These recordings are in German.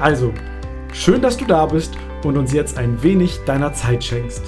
Also, schön, dass du da bist und uns jetzt ein wenig deiner Zeit schenkst.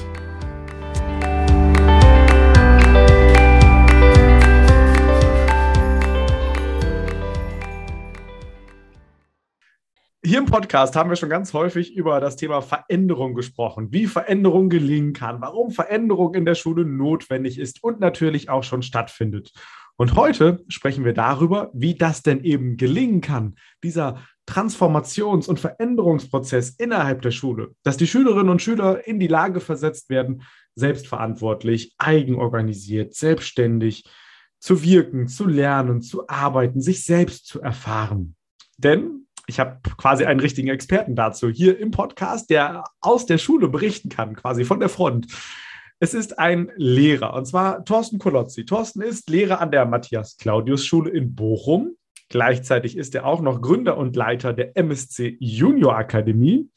Hier im Podcast haben wir schon ganz häufig über das Thema Veränderung gesprochen, wie Veränderung gelingen kann, warum Veränderung in der Schule notwendig ist und natürlich auch schon stattfindet. Und heute sprechen wir darüber, wie das denn eben gelingen kann, dieser Transformations- und Veränderungsprozess innerhalb der Schule, dass die Schülerinnen und Schüler in die Lage versetzt werden, selbstverantwortlich, eigenorganisiert, selbstständig zu wirken, zu lernen, zu arbeiten, sich selbst zu erfahren. Denn ich habe quasi einen richtigen Experten dazu hier im Podcast, der aus der Schule berichten kann, quasi von der Front. Es ist ein Lehrer, und zwar Thorsten Kolozzi. Thorsten ist Lehrer an der Matthias-Claudius-Schule in Bochum. Gleichzeitig ist er auch noch Gründer und Leiter der MSC Junior Akademie.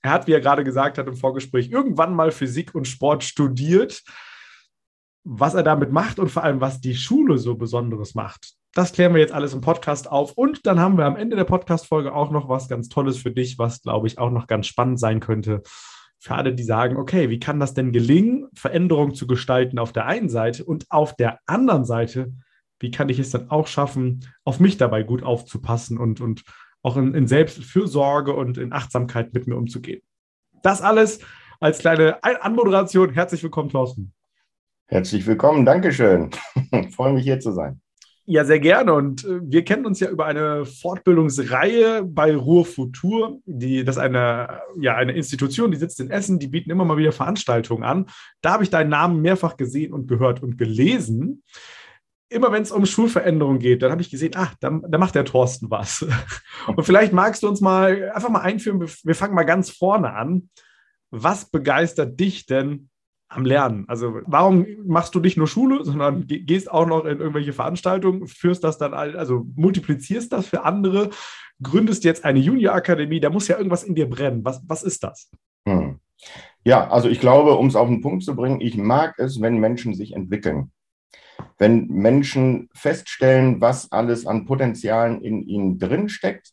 Er hat, wie er gerade gesagt hat im Vorgespräch, irgendwann mal Physik und Sport studiert. Was er damit macht und vor allem, was die Schule so Besonderes macht, das klären wir jetzt alles im Podcast auf. Und dann haben wir am Ende der Podcast-Folge auch noch was ganz Tolles für dich, was, glaube ich, auch noch ganz spannend sein könnte für alle, die sagen, okay, wie kann das denn gelingen, Veränderungen zu gestalten auf der einen Seite und auf der anderen Seite, wie kann ich es dann auch schaffen, auf mich dabei gut aufzupassen und, und auch in, in Selbstfürsorge und in Achtsamkeit mit mir umzugehen. Das alles als kleine Anmoderation. Herzlich willkommen, Thorsten. Herzlich willkommen, Dankeschön. Freue mich hier zu sein. Ja, sehr gerne. Und äh, wir kennen uns ja über eine Fortbildungsreihe bei Ruhr Futur. Die, das ist eine, ja, eine Institution, die sitzt in Essen, die bieten immer mal wieder Veranstaltungen an. Da habe ich deinen Namen mehrfach gesehen und gehört und gelesen. Immer wenn es um Schulveränderung geht, dann habe ich gesehen, ach, da, da macht der Thorsten was. Und vielleicht magst du uns mal einfach mal einführen, wir fangen mal ganz vorne an. Was begeistert dich denn am Lernen. Also warum machst du nicht nur Schule, sondern gehst auch noch in irgendwelche Veranstaltungen, führst das dann, also multiplizierst das für andere, gründest jetzt eine Junior-Akademie, da muss ja irgendwas in dir brennen. Was, was ist das? Hm. Ja, also ich glaube, um es auf den Punkt zu bringen, ich mag es, wenn Menschen sich entwickeln. Wenn Menschen feststellen, was alles an Potenzialen in ihnen drinsteckt,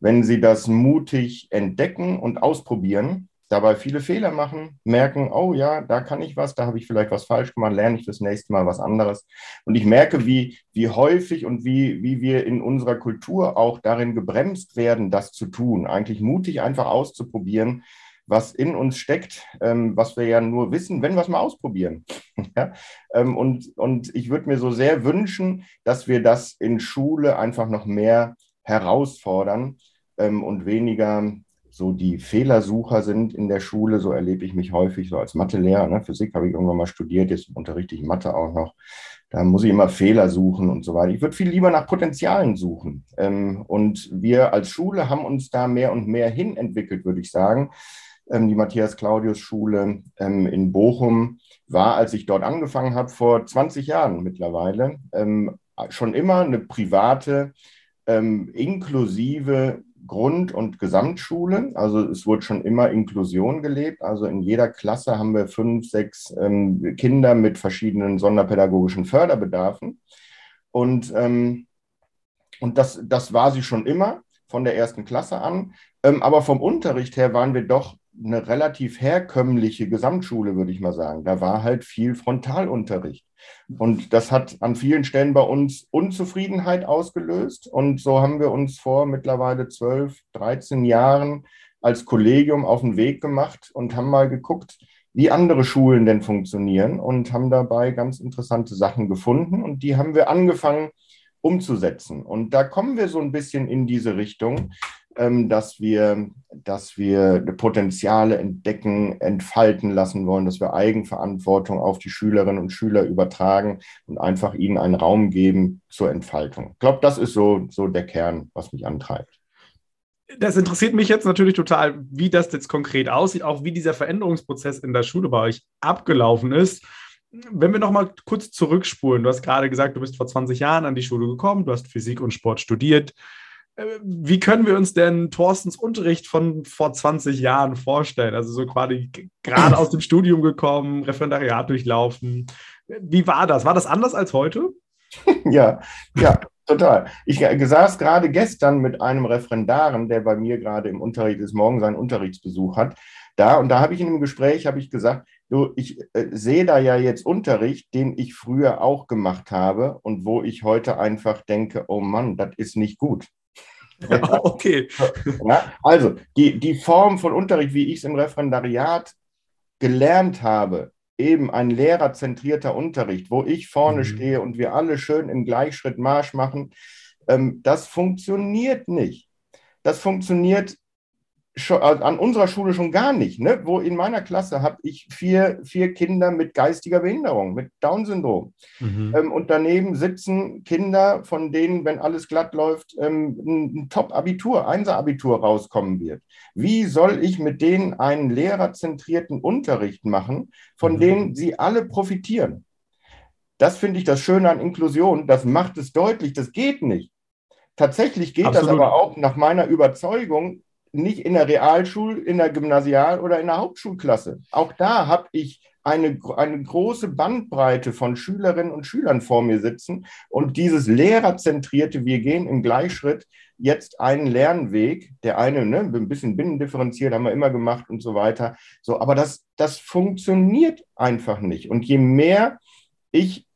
wenn sie das mutig entdecken und ausprobieren, dabei viele Fehler machen, merken, oh ja, da kann ich was, da habe ich vielleicht was falsch gemacht, lerne ich fürs nächste Mal was anderes. Und ich merke, wie, wie häufig und wie, wie wir in unserer Kultur auch darin gebremst werden, das zu tun, eigentlich mutig einfach auszuprobieren, was in uns steckt, ähm, was wir ja nur wissen, wenn wir es mal ausprobieren. ja? ähm, und, und ich würde mir so sehr wünschen, dass wir das in Schule einfach noch mehr herausfordern ähm, und weniger so die Fehlersucher sind in der Schule. So erlebe ich mich häufig so als Mathelehrer. Ne? Physik habe ich irgendwann mal studiert, jetzt unterrichte ich Mathe auch noch. Da muss ich immer Fehler suchen und so weiter. Ich würde viel lieber nach Potenzialen suchen. Ähm, und wir als Schule haben uns da mehr und mehr hin entwickelt, würde ich sagen. Ähm, die Matthias-Claudius-Schule ähm, in Bochum war, als ich dort angefangen habe, vor 20 Jahren mittlerweile, schon immer eine private, inklusive Grund- und Gesamtschule. Also es wurde schon immer Inklusion gelebt. Also in jeder Klasse haben wir fünf, sechs ähm, Kinder mit verschiedenen sonderpädagogischen Förderbedarfen. Und, ähm, und das, das war sie schon immer von der ersten Klasse an. Ähm, aber vom Unterricht her waren wir doch eine relativ herkömmliche Gesamtschule, würde ich mal sagen. Da war halt viel Frontalunterricht. Und das hat an vielen Stellen bei uns Unzufriedenheit ausgelöst. Und so haben wir uns vor mittlerweile 12, 13 Jahren als Kollegium auf den Weg gemacht und haben mal geguckt, wie andere Schulen denn funktionieren und haben dabei ganz interessante Sachen gefunden. Und die haben wir angefangen umzusetzen. Und da kommen wir so ein bisschen in diese Richtung, dass wir, dass wir Potenziale entdecken, entfalten lassen wollen, dass wir Eigenverantwortung auf die Schülerinnen und Schüler übertragen und einfach ihnen einen Raum geben zur Entfaltung. Ich glaube, das ist so, so der Kern, was mich antreibt. Das interessiert mich jetzt natürlich total, wie das jetzt konkret aussieht, auch wie dieser Veränderungsprozess in der Schule bei euch abgelaufen ist. Wenn wir nochmal kurz zurückspulen, du hast gerade gesagt, du bist vor 20 Jahren an die Schule gekommen, du hast Physik und Sport studiert. Äh, wie können wir uns denn Thorstens Unterricht von vor 20 Jahren vorstellen? Also so quasi gerade aus dem Studium gekommen, Referendariat durchlaufen. Wie war das? War das anders als heute? ja, ja, total. Ich saß gerade gestern mit einem Referendaren, der bei mir gerade im Unterricht ist, morgen seinen Unterrichtsbesuch hat, da und da habe ich in einem Gespräch ich gesagt, du, ich äh, sehe da ja jetzt Unterricht, den ich früher auch gemacht habe und wo ich heute einfach denke, oh Mann, das ist nicht gut. okay. Ja, also die, die Form von Unterricht, wie ich es im Referendariat gelernt habe, eben ein lehrerzentrierter Unterricht, wo ich vorne mhm. stehe und wir alle schön im Gleichschritt Marsch machen, ähm, das funktioniert nicht. Das funktioniert an unserer Schule schon gar nicht. Ne? Wo in meiner Klasse habe ich vier, vier Kinder mit geistiger Behinderung, mit Down-Syndrom. Mhm. Ähm, und daneben sitzen Kinder, von denen, wenn alles glatt läuft, ähm, ein, Top-Abitur, Einser-Abitur rauskommen wird. Wie soll ich mit denen einen lehrerzentrierten Unterricht machen, von mhm. denen sie alle profitieren? Das finde ich das Schöne an Inklusion. Das macht es deutlich, das geht nicht. Tatsächlich geht Absolut. das aber auch nach meiner Überzeugung nicht in der Realschul-, in der Gymnasial- oder in der Hauptschulklasse. Auch da habe ich eine, eine große Bandbreite von Schülerinnen und Schülern vor mir sitzen und dieses lehrerzentrierte, wir gehen im Gleichschritt jetzt einen Lernweg, der eine, ne, ein bisschen binnendifferenziert haben wir immer gemacht und so weiter. So, aber das, das funktioniert einfach nicht. Und je mehr ich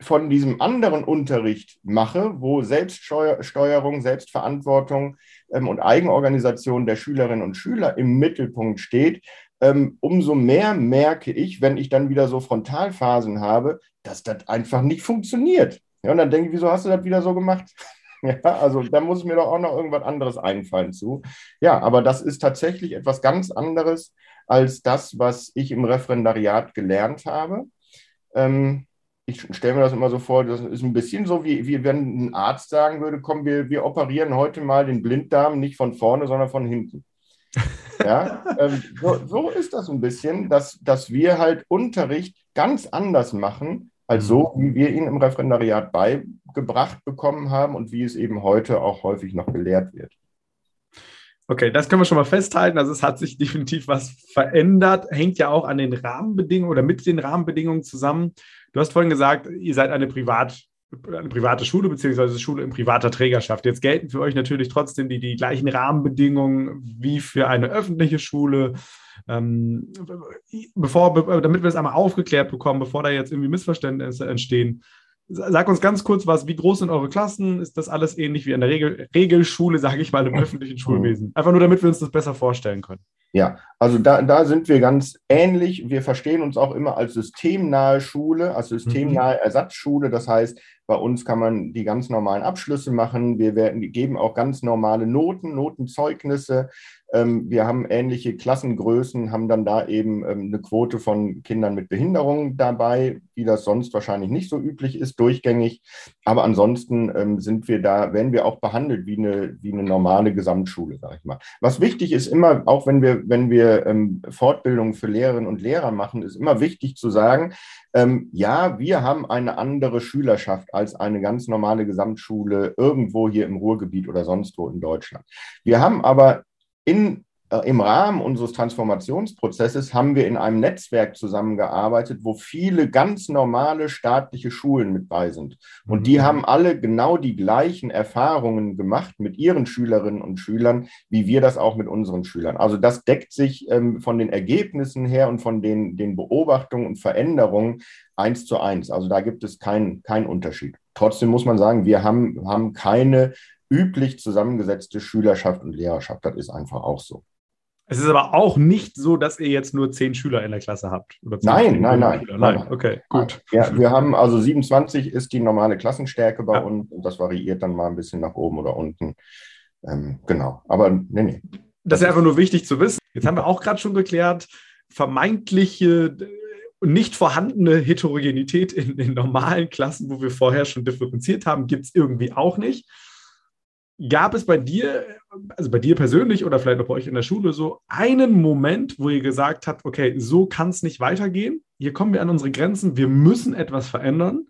von diesem anderen Unterricht mache, wo Selbststeuerung, Selbstverantwortung ähm, und Eigenorganisation der Schülerinnen und Schüler im Mittelpunkt steht, ähm, umso mehr merke ich, wenn ich dann wieder so Frontalphasen habe, dass das einfach nicht funktioniert. Ja, und dann denke ich, wieso hast du das wieder so gemacht? Ja, also da muss mir doch auch noch irgendwas anderes einfallen zu. Ja, aber das ist tatsächlich etwas ganz anderes als das, was ich im Referendariat gelernt habe. Ähm, ich stelle mir das immer so vor, das ist ein bisschen so, wie, wie wenn ein Arzt sagen würde, komm, wir, wir operieren heute mal den Blinddarm nicht von vorne, sondern von hinten. Ja, ähm, so, so, ist das ein bisschen, dass, dass wir halt Unterricht ganz anders machen, als so, mhm. wie wir ihn im Referendariat beigebracht bekommen haben und wie es eben heute auch häufig noch gelehrt wird. Okay, das können wir schon mal festhalten. Also es hat sich definitiv was verändert, hängt ja auch an den Rahmenbedingungen oder mit den Rahmenbedingungen zusammen. Du hast vorhin gesagt, ihr seid eine, Privat, eine private Schule beziehungsweise Schule in privater Trägerschaft. Jetzt gelten für euch natürlich trotzdem die, die gleichen Rahmenbedingungen wie für eine öffentliche Schule. Ähm, bevor, damit wir das einmal aufgeklärt bekommen, bevor da jetzt irgendwie Missverständnisse entstehen, Sag uns ganz kurz was, wie groß sind eure Klassen? Ist das alles ähnlich wie in der Regel, Regelschule, sage ich mal, im öffentlichen Schulwesen? Einfach nur, damit wir uns das besser vorstellen können. Ja, also da, da sind wir ganz ähnlich. Wir verstehen uns auch immer als systemnahe Schule, als systemnahe mhm. Ersatzschule. Das heißt, bei uns kann man die ganz normalen Abschlüsse machen. Wir werden, geben auch ganz normale Noten, Notenzeugnisse. Ähm, wir haben ähnliche Klassengrößen, haben dann da eben ähm, eine Quote von Kindern mit Behinderung dabei, wie das sonst wahrscheinlich nicht so üblich ist, durchgängig. Aber ansonsten ähm, sind wir da, werden wir auch behandelt wie eine, wie eine normale Gesamtschule, sage ich mal. Was wichtig ist immer, auch wenn wir, wenn wir Fortbildungen für Lehrerinnen und Lehrer machen, ist immer wichtig zu sagen, ja, wir haben eine andere Schülerschaft als eine ganz normale Gesamtschule irgendwo hier im Ruhrgebiet oder sonst wo in Deutschland. Wir haben aber in, im Rahmen unseres Transformationsprozesses haben wir in einem Netzwerk zusammengearbeitet, wo viele ganz normale staatliche Schulen mit bei sind. Und die mhm. haben alle genau die gleichen Erfahrungen gemacht mit ihren Schülerinnen und Schülern, wie wir das auch mit unseren Schülern. Also das deckt sich ähm, von den Ergebnissen her und von den, den Beobachtungen und Veränderungen eins zu eins. Also da gibt es keinen kein Unterschied. Trotzdem muss man sagen, wir haben, haben keine üblich zusammengesetzte Schülerschaft und Lehrerschaft. Das ist einfach auch so. Es ist aber auch nicht so, dass ihr jetzt nur zehn Schüler in der Klasse habt. nein, nein, nein, nein, nein. Okay, gut. Ja, wir haben also 27 ist die normale Klassenstärke bei ja. uns und das variiert dann mal ein bisschen nach oben oder unten. Ähm, genau, aber nee, nee. Das ist einfach nur wichtig zu wissen. Jetzt haben wir auch gerade schon geklärt, vermeintliche nicht vorhandene Heterogenität in den normalen Klassen, wo wir vorher schon differenziert haben, gibt es irgendwie auch nicht. Gab es bei dir, also bei dir persönlich oder vielleicht auch bei euch in der Schule so einen Moment, wo ihr gesagt habt, okay, so kann es nicht weitergehen, hier kommen wir an unsere Grenzen, wir müssen etwas verändern?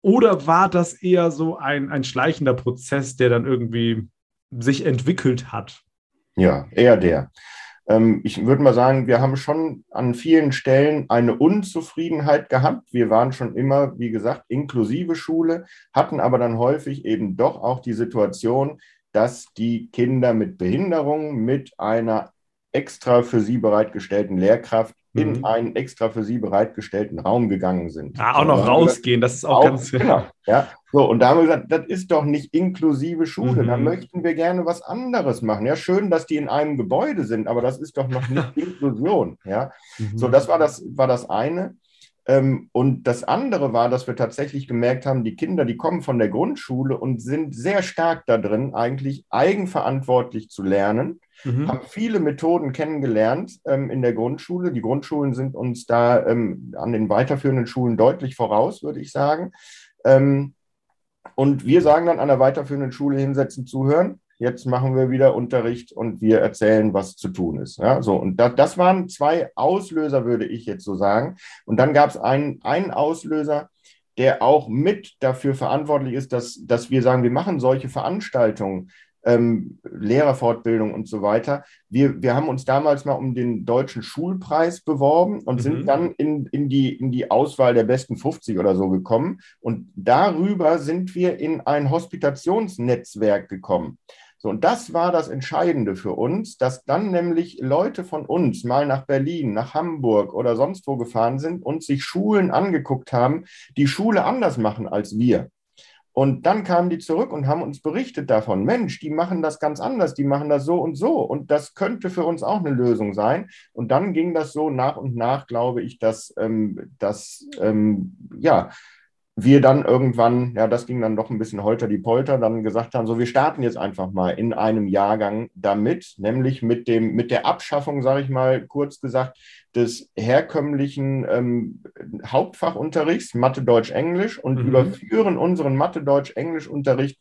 Oder war das eher so ein, ein schleichender Prozess, der dann irgendwie sich entwickelt hat? Ja, eher der. Ähm, ich würde mal sagen, wir haben schon an vielen Stellen eine Unzufriedenheit gehabt. Wir waren schon immer, wie gesagt, inklusive Schule, hatten aber dann häufig eben doch auch die Situation, dass die Kinder mit Behinderung mit einer extra für sie bereitgestellten Lehrkraft in mhm. einen extra für sie bereitgestellten Raum gegangen sind. Ja, auch noch rausgehen, das ist auch, auch ganz. Genau, ja. So, und da haben wir gesagt, das ist doch nicht inklusive Schule, mhm. da möchten wir gerne was anderes machen. Ja, schön, dass die in einem Gebäude sind, aber das ist doch noch nicht Inklusion. Ja, mhm. so, das war das, war das eine. Ähm, und das andere war, dass wir tatsächlich gemerkt haben, die Kinder, die kommen von der Grundschule und sind sehr stark da drin, eigentlich eigenverantwortlich zu lernen mhm. haben viele Methoden kennengelernt ähm, in der Grundschule. Die Grundschulen sind uns da ähm, an den weiterführenden Schulen deutlich voraus, würde ich sagen. Und wir sagen dann an der weiterführenden Schule hinsetzen, zuhören. Jetzt machen wir wieder Unterricht und wir erzählen, was zu tun ist. Ja, so, und da, das waren zwei Auslöser, würde ich jetzt so sagen. Und dann gab es einen, einen Auslöser, der auch mit dafür verantwortlich ist, dass, dass wir sagen, wir machen solche Veranstaltungen ähm, Lehrerfortbildung und so weiter. Wir, wir haben uns damals mal um den deutschen Schulpreis beworben und mhm. sind dann in, in, die, in die Auswahl der besten 50 oder so gekommen. Und darüber sind wir in ein Hospitationsnetzwerk gekommen. So, und das war das Entscheidende für uns, dass dann nämlich Leute von uns mal nach Berlin, nach Hamburg oder sonst wo gefahren sind und sich Schulen angeguckt haben, die Schule anders machen als wir. Und dann kamen die zurück und haben uns berichtet davon, Mensch, die machen das ganz anders, die machen das so und so. Und das könnte für uns auch eine Lösung sein. Und dann ging das so nach und nach, glaube ich, dass, ähm, dass ähm, ja, wir dann irgendwann, ja, das ging dann doch ein bisschen holter die Polter, dann gesagt haben, so, wir starten jetzt einfach mal in einem Jahrgang damit, nämlich mit dem, mit der Abschaffung, sage ich mal kurz gesagt, des herkömmlichen ähm, Hauptfachunterrichts, Mathe, Deutsch, Englisch und mhm. überführen unseren Mathe, Deutsch, Englisch-Unterricht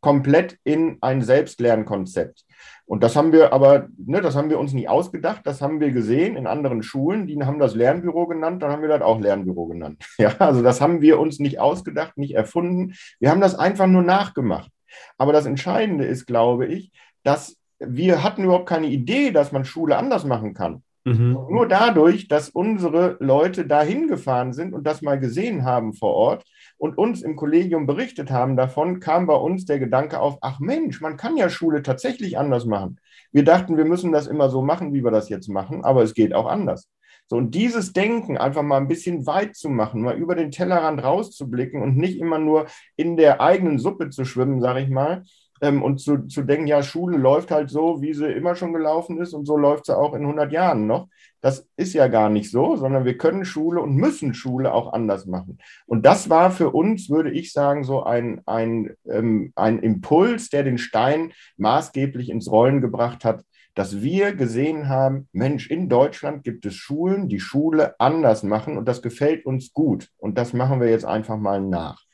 komplett in ein Selbstlernkonzept. Und das haben wir aber, ne, das haben wir uns nie ausgedacht, das haben wir gesehen in anderen Schulen, die haben das Lernbüro genannt, dann haben wir das auch Lernbüro genannt. Ja, also das haben wir uns nicht ausgedacht, nicht erfunden. Wir haben das einfach nur nachgemacht. Aber das Entscheidende ist, glaube ich, dass wir hatten überhaupt keine Idee, dass man Schule anders machen kann. Mhm. Nur dadurch, dass unsere Leute dahin gefahren sind und das mal gesehen haben vor Ort und uns im Kollegium berichtet haben davon, kam bei uns der Gedanke auf, ach Mensch, man kann ja Schule tatsächlich anders machen. Wir dachten, wir müssen das immer so machen, wie wir das jetzt machen, aber es geht auch anders. So, und dieses Denken einfach mal ein bisschen weit zu machen, mal über den Tellerrand rauszublicken und nicht immer nur in der eigenen Suppe zu schwimmen, sage ich mal, ähm, und zu, zu denken, ja, Schule läuft halt so, wie sie immer schon gelaufen ist und so läuft sie auch in 100 Jahren noch. Das ist ja gar nicht so, sondern wir können Schule und müssen Schule auch anders machen. Und das war für uns, würde ich sagen, so ein, ein, ähm, ein Impuls, der den Stein maßgeblich ins Rollen gebracht hat, dass wir gesehen haben, Mensch, in Deutschland gibt es Schulen, die Schule anders machen und das gefällt uns gut. Und das machen wir jetzt einfach mal nach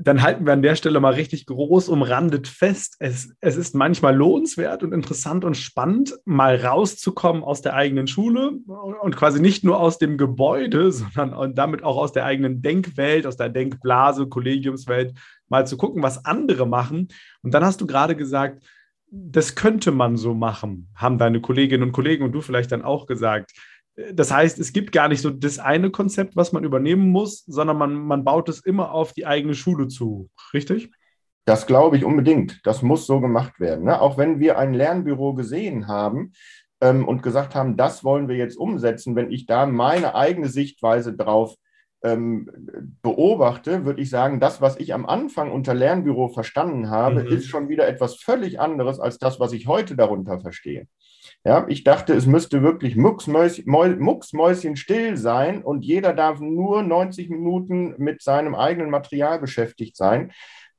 dann halten wir an der Stelle mal richtig groß umrandet fest. Es, es ist manchmal lohnenswert und interessant und spannend, mal rauszukommen aus der eigenen Schule und quasi nicht nur aus dem Gebäude, sondern damit auch aus der eigenen Denkwelt, aus der Denkblase, Kollegiumswelt, mal zu gucken, was andere machen. Und dann hast du gerade gesagt, das könnte man so machen, haben deine Kolleginnen und Kollegen und du vielleicht dann auch gesagt. Das heißt, es gibt gar nicht so das eine Konzept, was man übernehmen muss, sondern man, man baut es immer auf die eigene Schule zu. Richtig? Das glaube ich unbedingt. Das muss so gemacht werden. Ne? Auch wenn wir ein Lernbüro gesehen haben ähm, und gesagt haben, das wollen wir jetzt umsetzen, wenn ich da meine eigene Sichtweise drauf ähm, beobachte, würde ich sagen, das, was ich am Anfang unter Lernbüro verstanden habe, mhm. ist schon wieder etwas völlig anderes als das, was ich heute darunter verstehe. Ja, ich dachte, es müsste wirklich mucksmäuschen still sein und jeder darf nur 90 Minuten mit seinem eigenen Material beschäftigt sein.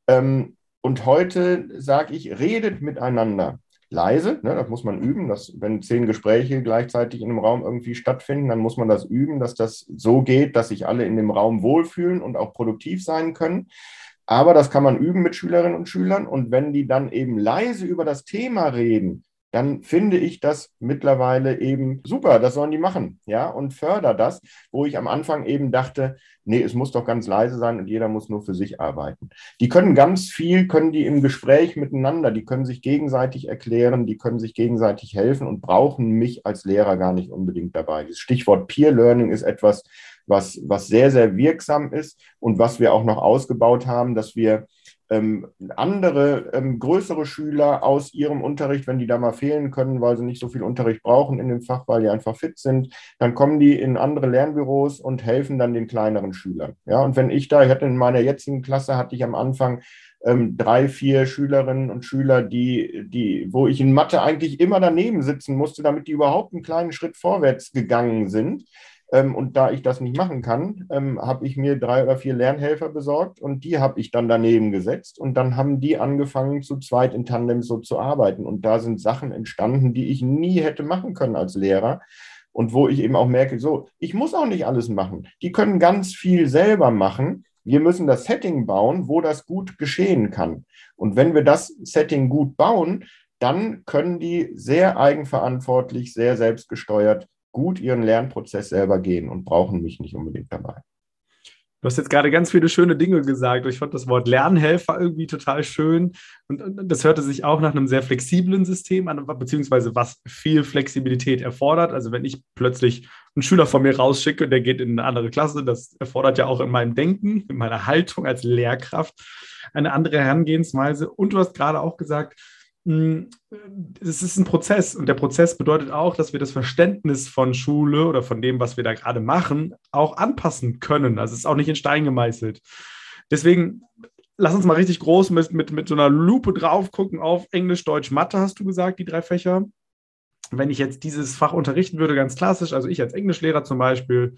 Ähm, und heute sage ich, redet miteinander. Leise, ne, das muss man üben. Dass, wenn zehn Gespräche gleichzeitig in einem Raum irgendwie stattfinden, dann muss man das üben, dass das so geht, dass sich alle in dem Raum wohlfühlen und auch produktiv sein können. Aber das kann man üben mit Schülerinnen und Schülern. Und wenn die dann eben leise über das Thema reden, dann finde ich das mittlerweile eben super. Das sollen die machen, ja, und förder das, wo ich am Anfang eben dachte, nee, es muss doch ganz leise sein und jeder muss nur für sich arbeiten. Die können ganz viel, können die im Gespräch miteinander, die können sich gegenseitig erklären, die können sich gegenseitig helfen und brauchen mich als Lehrer gar nicht unbedingt dabei. Das Stichwort Peer Learning ist etwas, was, was sehr, sehr wirksam ist und was wir auch noch ausgebaut haben, dass wir ähm, andere ähm, größere Schüler aus ihrem Unterricht, wenn die da mal fehlen können, weil sie nicht so viel Unterricht brauchen in dem Fach, weil die einfach fit sind, dann kommen die in andere Lernbüros und helfen dann den kleineren Schülern. Ja, und wenn ich da, ich hatte in meiner jetzigen Klasse, hatte ich am Anfang ähm, drei, vier Schülerinnen und Schüler, die, die, wo ich in Mathe eigentlich immer daneben sitzen musste, damit die überhaupt einen kleinen Schritt vorwärts gegangen sind. Ähm, und da ich das nicht machen kann, ähm, habe ich mir drei oder vier Lernhelfer besorgt und die habe ich dann daneben gesetzt. Und dann haben die angefangen, zu zweit in Tandem so zu arbeiten. Und da sind Sachen entstanden, die ich nie hätte machen können als Lehrer. Und wo ich eben auch merke, so, ich muss auch nicht alles machen. Die können ganz viel selber machen. Wir müssen das Setting bauen, wo das gut geschehen kann. Und wenn wir das Setting gut bauen, dann können die sehr eigenverantwortlich, sehr selbstgesteuert gut ihren Lernprozess selber gehen und brauchen mich nicht unbedingt dabei. Du hast jetzt gerade ganz viele schöne Dinge gesagt. Ich fand das Wort Lernhelfer irgendwie total schön. Und das hörte sich auch nach einem sehr flexiblen System an, beziehungsweise was viel Flexibilität erfordert. Also wenn ich plötzlich einen Schüler von mir rausschicke, der geht in eine andere Klasse, das erfordert ja auch in meinem Denken, in meiner Haltung als Lehrkraft eine andere Herangehensweise. Und du hast gerade auch gesagt, es ist ein Prozess und der Prozess bedeutet auch, dass wir das Verständnis von Schule oder von dem, was wir da gerade machen, auch anpassen können. Also es ist auch nicht in Stein gemeißelt. Deswegen lass uns mal richtig groß mit, mit, mit so einer Lupe drauf gucken auf Englisch, Deutsch, Mathe, hast du gesagt, die drei Fächer. Wenn ich jetzt dieses Fach unterrichten würde, ganz klassisch, also ich als Englischlehrer zum Beispiel,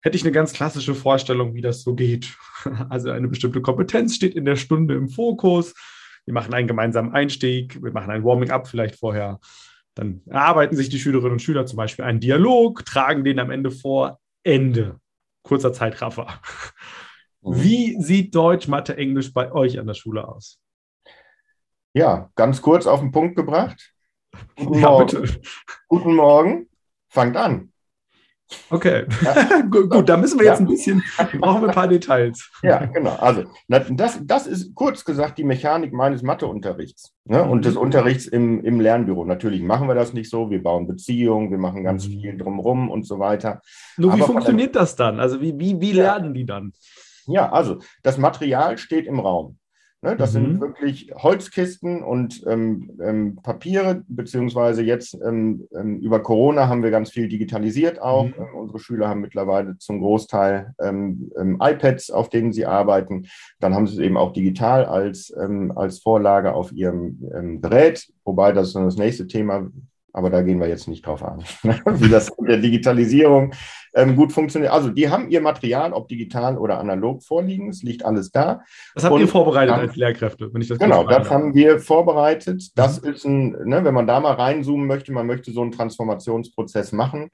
hätte ich eine ganz klassische Vorstellung, wie das so geht. Also eine bestimmte Kompetenz steht in der Stunde im Fokus wir machen einen gemeinsamen Einstieg, wir machen ein Warming-up vielleicht vorher. Dann erarbeiten sich die Schülerinnen und Schüler zum Beispiel einen Dialog, tragen den am Ende vor, Ende. Kurzer Zeitraffer. Mhm. Wie sieht Deutsch, Mathe, Englisch bei euch an der Schule aus? Ja, ganz kurz auf den Punkt gebracht. Guten ja, Morgen. Guten Morgen. Fangt an. Okay, ja. gut, da müssen wir jetzt ja. ein bisschen, brauchen wir ein paar Details. Ja, genau. Also das, das ist kurz gesagt die Mechanik meines Matheunterrichts ne? und des mhm. Unterrichts im, im Lernbüro. Natürlich machen wir das nicht so, wir bauen Beziehungen, wir machen ganz mhm. viel drumherum und so weiter. Nur wie Aber funktioniert das dann? Also wie, wie, wie lernen die dann? Ja, also das Material steht im Raum. Ne, das mhm. sind wirklich Holzkisten und ähm, ähm, Papiere, beziehungsweise jetzt ähm, ähm über Corona haben wir ganz viel digitalisiert auch. Mhm. Ähm, unsere Schüler haben mittlerweile zum Großteil ähm, iPads, auf denen sie arbeiten. Dann haben sie es eben auch digital als, als Vorlage auf ihrem Gerät, wobei das ist das nächste Thema, aber da gehen wir jetzt nicht drauf an, wie das mit der Digitalisierung ähm, gut funktioniert. Also die haben ihr Material, ob digital oder analog, vorliegen. Es liegt alles da. Das habt Und ihr vorbereitet dann, als Lehrkräfte, wenn ich das Genau, das haben wir vorbereitet. Das mhm. ist ein, ne, wenn man da mal reinzoomen möchte, man möchte so einen Transformationsprozess machen,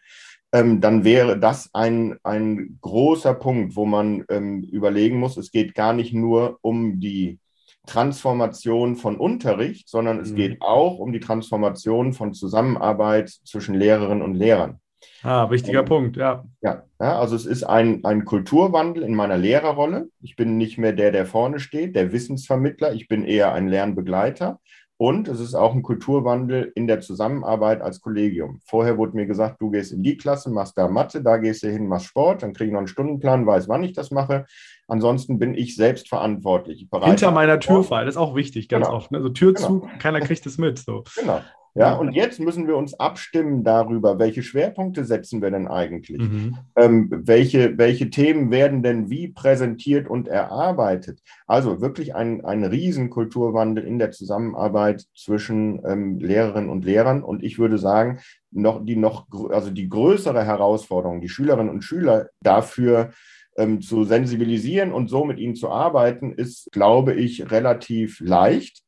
ähm, dann wäre das ein, ein großer Punkt, wo man ähm, überlegen muss, es geht gar nicht nur um die Transformation von Unterricht, sondern es mhm. geht auch um die Transformation von Zusammenarbeit zwischen Lehrerinnen und Lehrern. Ah, wichtiger ähm, Punkt, ja. ja. Ja, also es ist ein, ein Kulturwandel in meiner Lehrerrolle. Ich bin nicht mehr der, der vorne steht, der Wissensvermittler. Ich bin eher ein Lernbegleiter. Und es ist auch ein Kulturwandel in der Zusammenarbeit als Kollegium. Vorher wurde mir gesagt, du gehst in die Klasse, machst da Mathe, da gehst du hin, machst Sport, dann kriege ich noch einen Stundenplan, weiß, wann ich das mache. Ansonsten bin ich selbst verantwortlich. Hinter meiner Tür fallen, das ist auch wichtig, ganz genau. oft. Ne? Also Tür genau. zu, keiner kriegt es mit. So. Genau. Ja, und jetzt müssen wir uns abstimmen darüber, welche Schwerpunkte setzen wir denn eigentlich? Mhm. Ähm, welche, welche Themen werden denn wie präsentiert und erarbeitet? Also wirklich ein, ein Riesenkulturwandel in der Zusammenarbeit zwischen ähm, Lehrerinnen und Lehrern. Und ich würde sagen, noch, die noch, also die größere Herausforderung, die Schülerinnen und Schüler dafür ähm, zu sensibilisieren und so mit ihnen zu arbeiten, ist, glaube ich, relativ leicht.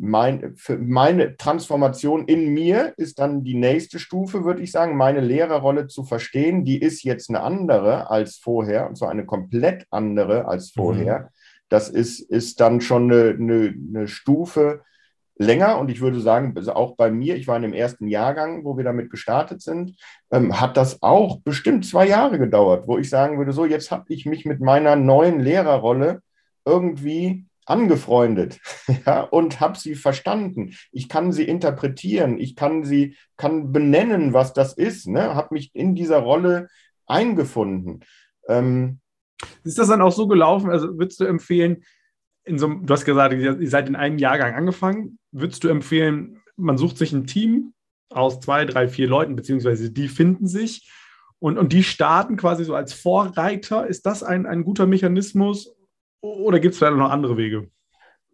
Mein, meine Transformation in mir ist dann die nächste Stufe, würde ich sagen, meine Lehrerrolle zu verstehen. Die ist jetzt eine andere als vorher, und zwar eine komplett andere als mhm. vorher. Mhm. Das ist, ist dann schon eine, eine, eine Stufe länger und ich würde sagen, also auch bei mir, ich war in dem ersten Jahrgang, wo wir damit gestartet sind, ähm, hat das auch bestimmt zwei Jahre gedauert, wo ich sagen würde, so jetzt habe ich mich mit meiner neuen Lehrerrolle irgendwie angefreundet ja, und habe sie verstanden. Ich kann sie interpretieren, ich kann sie kann benennen, was das ist, ne? habe mich in dieser Rolle eingefunden. Ähm, ist das dann auch so gelaufen? Also würdest du empfehlen, in so, du hast gesagt, ihr seid in einem Jahrgang angefangen. Würdest du empfehlen, man sucht sich ein Team aus zwei, drei, vier Leuten, beziehungsweise die finden sich und, und die starten quasi so als Vorreiter? Ist das ein, ein guter Mechanismus oder gibt es vielleicht noch andere Wege?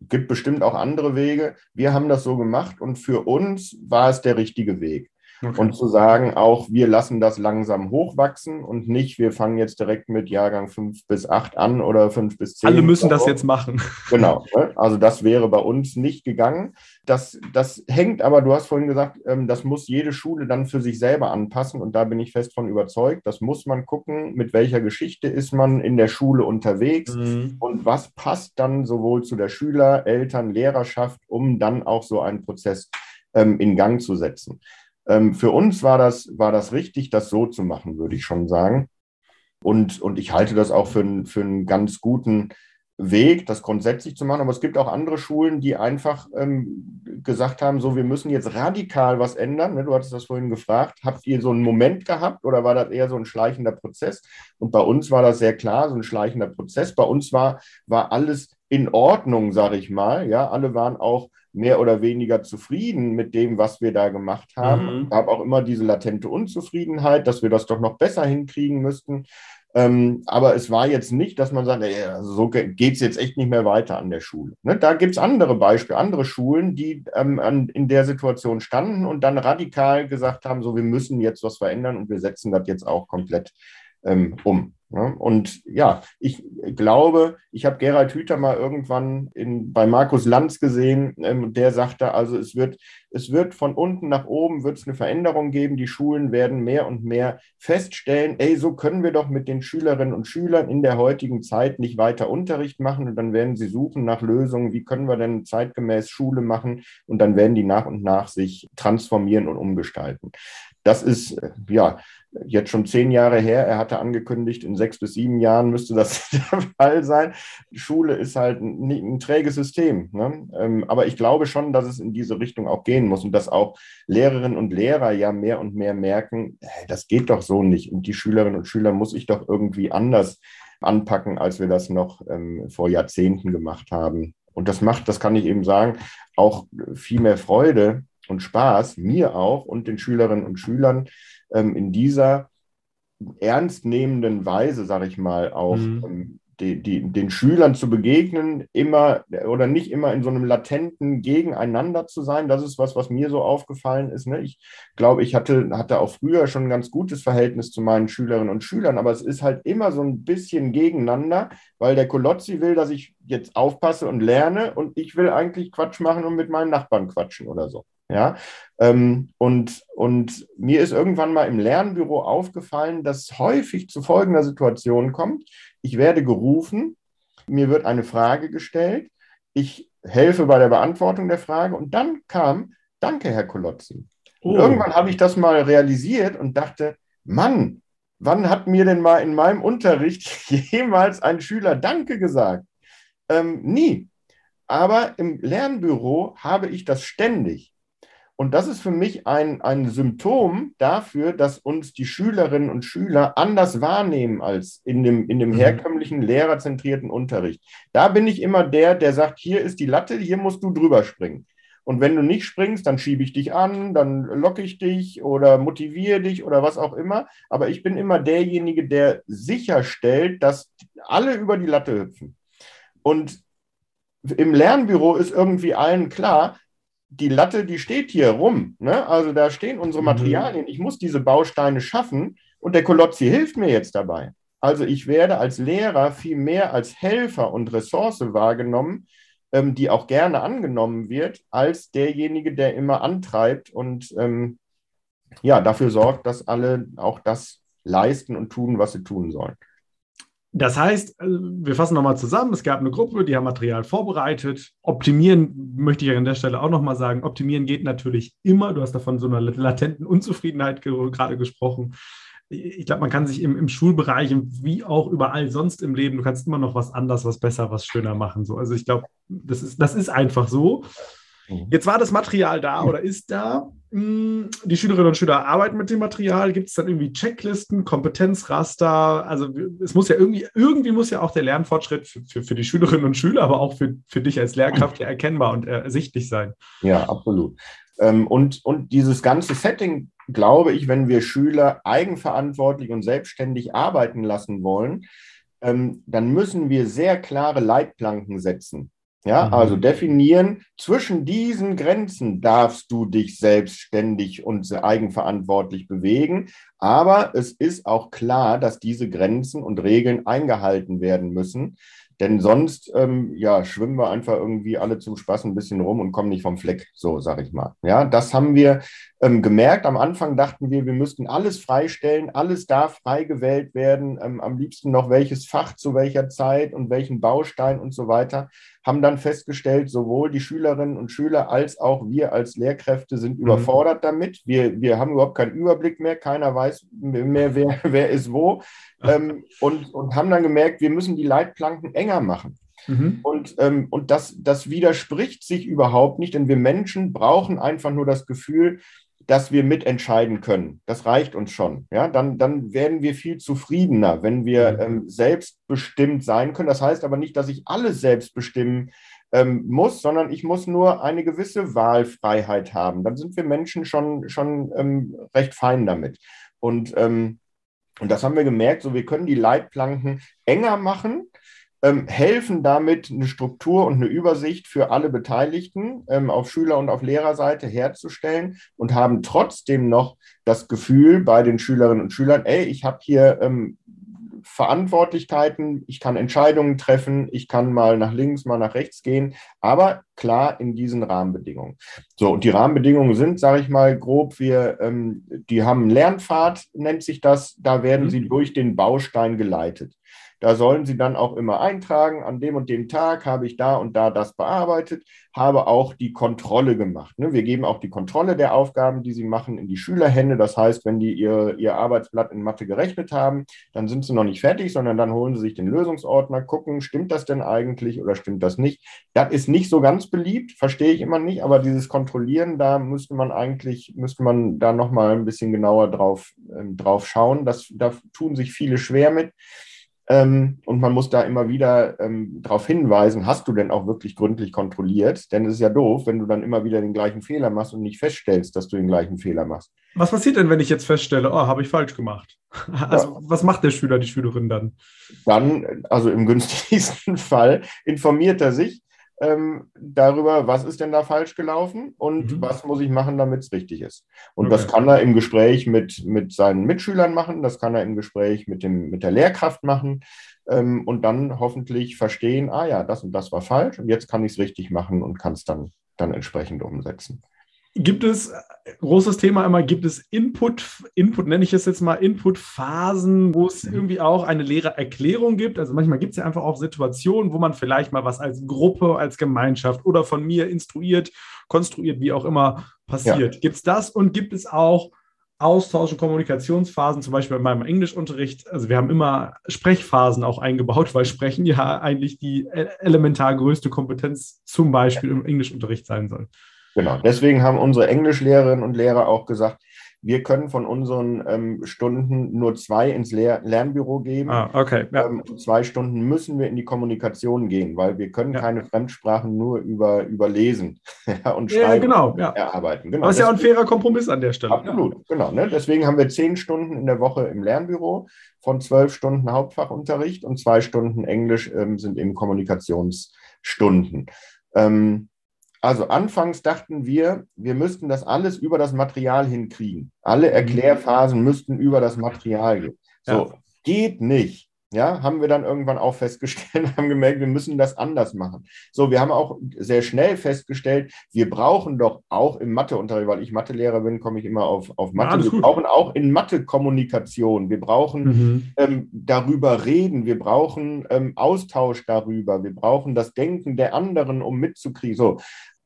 Gibt bestimmt auch andere Wege. Wir haben das so gemacht und für uns war es der richtige Weg. Okay. Und zu sagen, auch wir lassen das langsam hochwachsen und nicht, wir fangen jetzt direkt mit Jahrgang 5 bis 8 an oder 5 bis 10. Alle müssen das jetzt machen. Genau. Ne? Also das wäre bei uns nicht gegangen. Das, das hängt aber, du hast vorhin gesagt, ähm, das muss jede Schule dann für sich selber anpassen und da bin ich fest von überzeugt. Das muss man gucken, mit welcher Geschichte ist man in der Schule unterwegs mhm. und was passt dann sowohl zu der Schüler, Eltern, Lehrerschaft, um dann auch so einen Prozess ähm, in Gang zu setzen. Ähm, für uns war das, war das richtig, das so zu machen, würde ich schon sagen. Und, und ich halte das auch für, für einen ganz guten Weg, das grundsätzlich zu machen. Aber es gibt auch andere Schulen, die einfach ähm, gesagt haben, so, wir müssen jetzt radikal was ändern. Ne, du hattest das vorhin gefragt. Habt ihr so einen Moment gehabt oder war das eher so ein schleichender Prozess? Und bei uns war das sehr klar, so ein schleichender Prozess. Bei uns war, war alles in Ordnung, sage ich mal. Ja, alle waren auch mehr oder weniger zufrieden mit dem, was wir da gemacht haben. Mhm. Gab auch immer diese latente Unzufriedenheit, dass wir das doch noch besser hinkriegen müssten. Ähm, aber es war jetzt nicht, dass man sagt, ey, also so geht es jetzt echt nicht mehr weiter an der Schule. Ne? Da gibt es andere Beispiele, andere Schulen, die ähm, an, in der Situation standen und dann radikal gesagt haben, so wir müssen jetzt was verändern und wir setzen das jetzt auch komplett ähm, um. Ja, und ja, ich glaube, ich habe Gerald Hüther mal irgendwann in, bei Markus Lanz gesehen, ähm, der sagte, also es wird, es wird von unten nach oben wird es eine Veränderung geben. Die Schulen werden mehr und mehr feststellen, ey, so können wir doch mit den Schülerinnen und Schülern in der heutigen Zeit nicht weiter Unterricht machen. Und dann werden sie suchen nach Lösungen, wie können wir denn zeitgemäß Schule machen? Und dann werden die nach und nach sich transformieren und umgestalten. Das ist, äh, ja, jetzt schon zehn Jahre her. Er hatte angekündigt, in sechs bis sieben Jahren müsste das der Fall sein. Schule ist halt ein, ein träges System. Ne? Ähm, aber ich glaube schon, dass es in diese Richtung auch gehen muss und dass auch Lehrerinnen und Lehrer ja mehr und mehr merken, das geht doch so nicht. Und die Schülerinnen und Schüler muss ich doch irgendwie anders anpacken, als wir das noch ähm, vor Jahrzehnten gemacht haben. Und das macht, das kann ich eben sagen, auch viel mehr Freude und Spaß, mir auch und den Schülerinnen und Schülern, ähm, in dieser ernstnehmenden Weise, sage ich mal, auch mhm. ähm, die, die, den Schülern zu begegnen, immer oder nicht immer in so einem latenten Gegeneinander zu sein. Das ist was, was mir so aufgefallen ist. Ne? Ich glaube, ich hatte, hatte auch früher schon ein ganz gutes Verhältnis zu meinen Schülerinnen und Schülern, aber es ist halt immer so ein bisschen gegeneinander, weil der Kolozzi will, dass ich jetzt aufpasse und lerne und ich will eigentlich Quatsch machen und mit meinen Nachbarn quatschen oder so. Ja, ähm, und, und mir ist irgendwann mal im Lernbüro aufgefallen, dass häufig zu folgender Situation kommt. Ich werde gerufen, mir wird eine Frage gestellt, ich helfe bei der Beantwortung der Frage und dann kam, danke, Herr Kolotzi. Oh. irgendwann habe ich das mal realisiert und dachte, Mann, wann hat mir denn mal in meinem Unterricht jemals ein Schüler Danke gesagt? Ähm, nie. Aber im Lernbüro habe ich das ständig. Und das ist für mich ein, ein Symptom dafür, dass uns die Schülerinnen und Schüler anders wahrnehmen als in dem, in dem mhm. herkömmlichen lehrerzentrierten Unterricht. Da bin ich immer der, der sagt, hier ist die Latte, hier musst du drüber springen. Und wenn du nicht springst, dann schiebe ich dich an, dann locke ich dich oder motiviere dich oder was auch immer. Aber ich bin immer derjenige, der sicherstellt, dass alle über die Latte hüpfen. Und im Lernbüro ist irgendwie allen klar, die Latte, die steht hier rum. Ne? Also da stehen unsere mhm. Materialien. Ich muss diese Bausteine schaffen und der Kolozzi hilft mir jetzt dabei. Also ich werde als Lehrer viel mehr als Helfer und Ressource wahrgenommen, ähm, die auch gerne angenommen wird, als derjenige, der immer antreibt und ähm, ja, dafür sorgt, dass alle auch das leisten und tun, was sie tun sollen. Das heißt, äh, wir fassen nochmal zusammen. Es gab eine Gruppe, die haben Material vorbereitet. Optimieren möchte ich an der Stelle auch nochmal sagen. Optimieren geht natürlich immer. Du hast davon so einer latenten Unzufriedenheit gerade gesprochen. Ich glaube, man kann sich im, im, Schulbereich wie auch überall sonst im Leben, du kannst immer noch was anders, was besser, was schöner machen. So. Also ich glaube, das ist, das ist einfach so. Mhm. Jetzt war das Material da oder ist da. Hm, die Schülerinnen und Schüler arbeiten mit dem Material. Gibt es dann irgendwie Checklisten, Kompetenzraster? Also es muss ja irgendwie, irgendwie muss ja auch der Lernfortschritt für, für, für die Schülerinnen und Schüler, aber auch für, für dich als Lehrkraft ja erkennbar und ersichtlich sein. Ja, absolut. Ähm, und, und dieses ganze Setting, glaube ich, wenn wir Schüler eigenverantwortlich und selbstständig arbeiten lassen wollen, ähm, dann müssen wir sehr klare Leitplanken setzen. Ja, mhm. also definieren, zwischen diesen Grenzen darfst du dich selbstständig und eigenverantwortlich bewegen. Aber es ist auch klar, dass diese Grenzen und Regeln eingehalten werden müssen. Denn sonst ähm, ja, schwimmen wir einfach irgendwie alle zum Spaß ein bisschen rum und kommen nicht vom Fleck, so sage ich mal. Ja, das haben wir ähm, gemerkt. Am Anfang dachten wir, wir müssten alles freistellen, alles darf frei gewählt werden, ähm, am liebsten noch welches Fach zu welcher Zeit und welchen Baustein und so weiter. Haben dann festgestellt, sowohl die Schülerinnen und Schüler als auch wir als Lehrkräfte sind mhm. überfordert damit. Wir, wir haben überhaupt keinen Überblick mehr, keiner weiß mehr, wer, wer ist wo ähm, und, und haben dann gemerkt, wir müssen die Leitplanken enger machen. Mhm. Und, ähm, und das, das widerspricht sich überhaupt nicht, denn wir Menschen brauchen einfach nur das Gefühl, dass wir mitentscheiden können. Das reicht uns schon. Ja, dann, dann werden wir viel zufriedener, wenn wir mhm. ähm, selbstbestimmt sein können. Das heißt aber nicht, dass ich alles selbst bestimmen ähm, muss, sondern ich muss nur eine gewisse Wahlfreiheit haben. Dann sind wir Menschen schon, schon ähm, recht fein damit. Und ähm, und das haben wir gemerkt, so wir können die Leitplanken enger machen, ähm, helfen damit eine Struktur und eine Übersicht für alle Beteiligten ähm, auf Schüler- und auf Lehrerseite herzustellen und haben trotzdem noch das Gefühl bei den Schülerinnen und Schülern, ey, ich habe hier ähm, Verantwortlichkeiten, ich kann Entscheidungen treffen, ich kann mal nach links, mal nach rechts gehen, aber klar in diesen Rahmenbedingungen. So, und die Rahmenbedingungen sind, sage ich mal grob, wir, ähm, die haben einen Lernpfad, nennt sich das, da werden mhm. sie durch den Baustein geleitet. Da sollen Sie dann auch immer eintragen, an dem und dem Tag habe ich da und da das bearbeitet, habe auch die Kontrolle gemacht. Ne? Wir geben auch die Kontrolle der Aufgaben, die Sie machen, in die Schülerhände. Das heißt, wenn die ihr, ihr Arbeitsblatt in Mathe gerechnet haben, dann sind sie noch nicht fertig, sondern dann holen sie sich den Lösungsordner, gucken, stimmt das denn eigentlich oder stimmt das nicht. Das ist nicht so ganz beliebt, verstehe ich immer nicht, aber dieses Kontrollieren, da müsste man eigentlich, müsste man da nochmal ein bisschen genauer drauf, äh, drauf schauen. Das, da tun sich viele schwer mit. Ähm, und man muss da immer wieder ähm, darauf hinweisen, hast du denn auch wirklich gründlich kontrolliert? Denn es ist ja doof, wenn du dann immer wieder den gleichen Fehler machst und nicht feststellst, dass du den gleichen Fehler machst. Was passiert denn, wenn ich jetzt feststelle, oh, habe ich falsch gemacht? Also, ja. was macht der Schüler, die Schülerin dann? Dann, also im günstigsten Fall, informiert er sich ähm, darüber, was ist denn da falsch gelaufen und mhm. was muss ich machen, damit es richtig ist. Und okay. das kann er im Gespräch mit, mit seinen Mitschülern machen, das kann er im Gespräch mit, dem, mit der Lehrkraft machen ähm, und dann hoffentlich verstehen, ah ja, das und das war falsch und jetzt kann ich es richtig machen und kann es dann, dann entsprechend umsetzen. Gibt es, großes Thema immer, gibt es Input, Input nenne ich es jetzt mal, Input-Phasen, wo es mhm. irgendwie auch eine leere Erklärung gibt? Also manchmal gibt es ja einfach auch Situationen, wo man vielleicht mal was als Gruppe, als Gemeinschaft oder von mir instruiert, konstruiert, wie auch immer passiert. Ja. Gibt es das und gibt es auch Austausch- und Kommunikationsphasen, zum Beispiel in meinem Englischunterricht. Also wir haben immer Sprechphasen auch eingebaut, weil Sprechen ja eigentlich die e-, elementar größte Kompetenz zum Beispiel im Englischunterricht sein soll. Genau, deswegen haben unsere Englischlehrerinnen und Lehrer auch gesagt, wir können von unseren ähm, Stunden nur zwei ins Lehr Lernbüro geben. Ah, okay. Ja. Ähm, zwei Stunden müssen wir in die Kommunikation gehen, weil wir können ja. keine Fremdsprachen nur über, über Lesen und Schreiben ja, genau, ja. erarbeiten. Genau. Das ist ja ein fairer Kompromiss an der Stelle. Absolut, genau. Ne? Deswegen haben wir zehn Stunden in der Woche im Lernbüro von zwölf Stunden Hauptfachunterricht und zwei Stunden Englisch ähm, sind eben Kommunikationsstunden. Ähm, also anfangs dachten wir, wir müssten das alles über das Material hinkriegen. Alle mhm. Erklärphasen müssten über das Material gehen. So, ja. geht nicht. ja, haben wir dann irgendwann auch festgestellt, haben gemerkt, wir müssen das anders machen. So, wir haben auch sehr schnell festgestellt, wir brauchen doch auch im Matheunterricht, weil ich Mathelehrer bin, komme ich immer auf, auf Mathe. Ja, wir brauchen auch in Mathe Kommunikation. Wir brauchen mhm. ähm, darüber reden. Wir brauchen ähm, Austausch darüber. Wir brauchen das Denken der anderen, um mitzukriegen. So,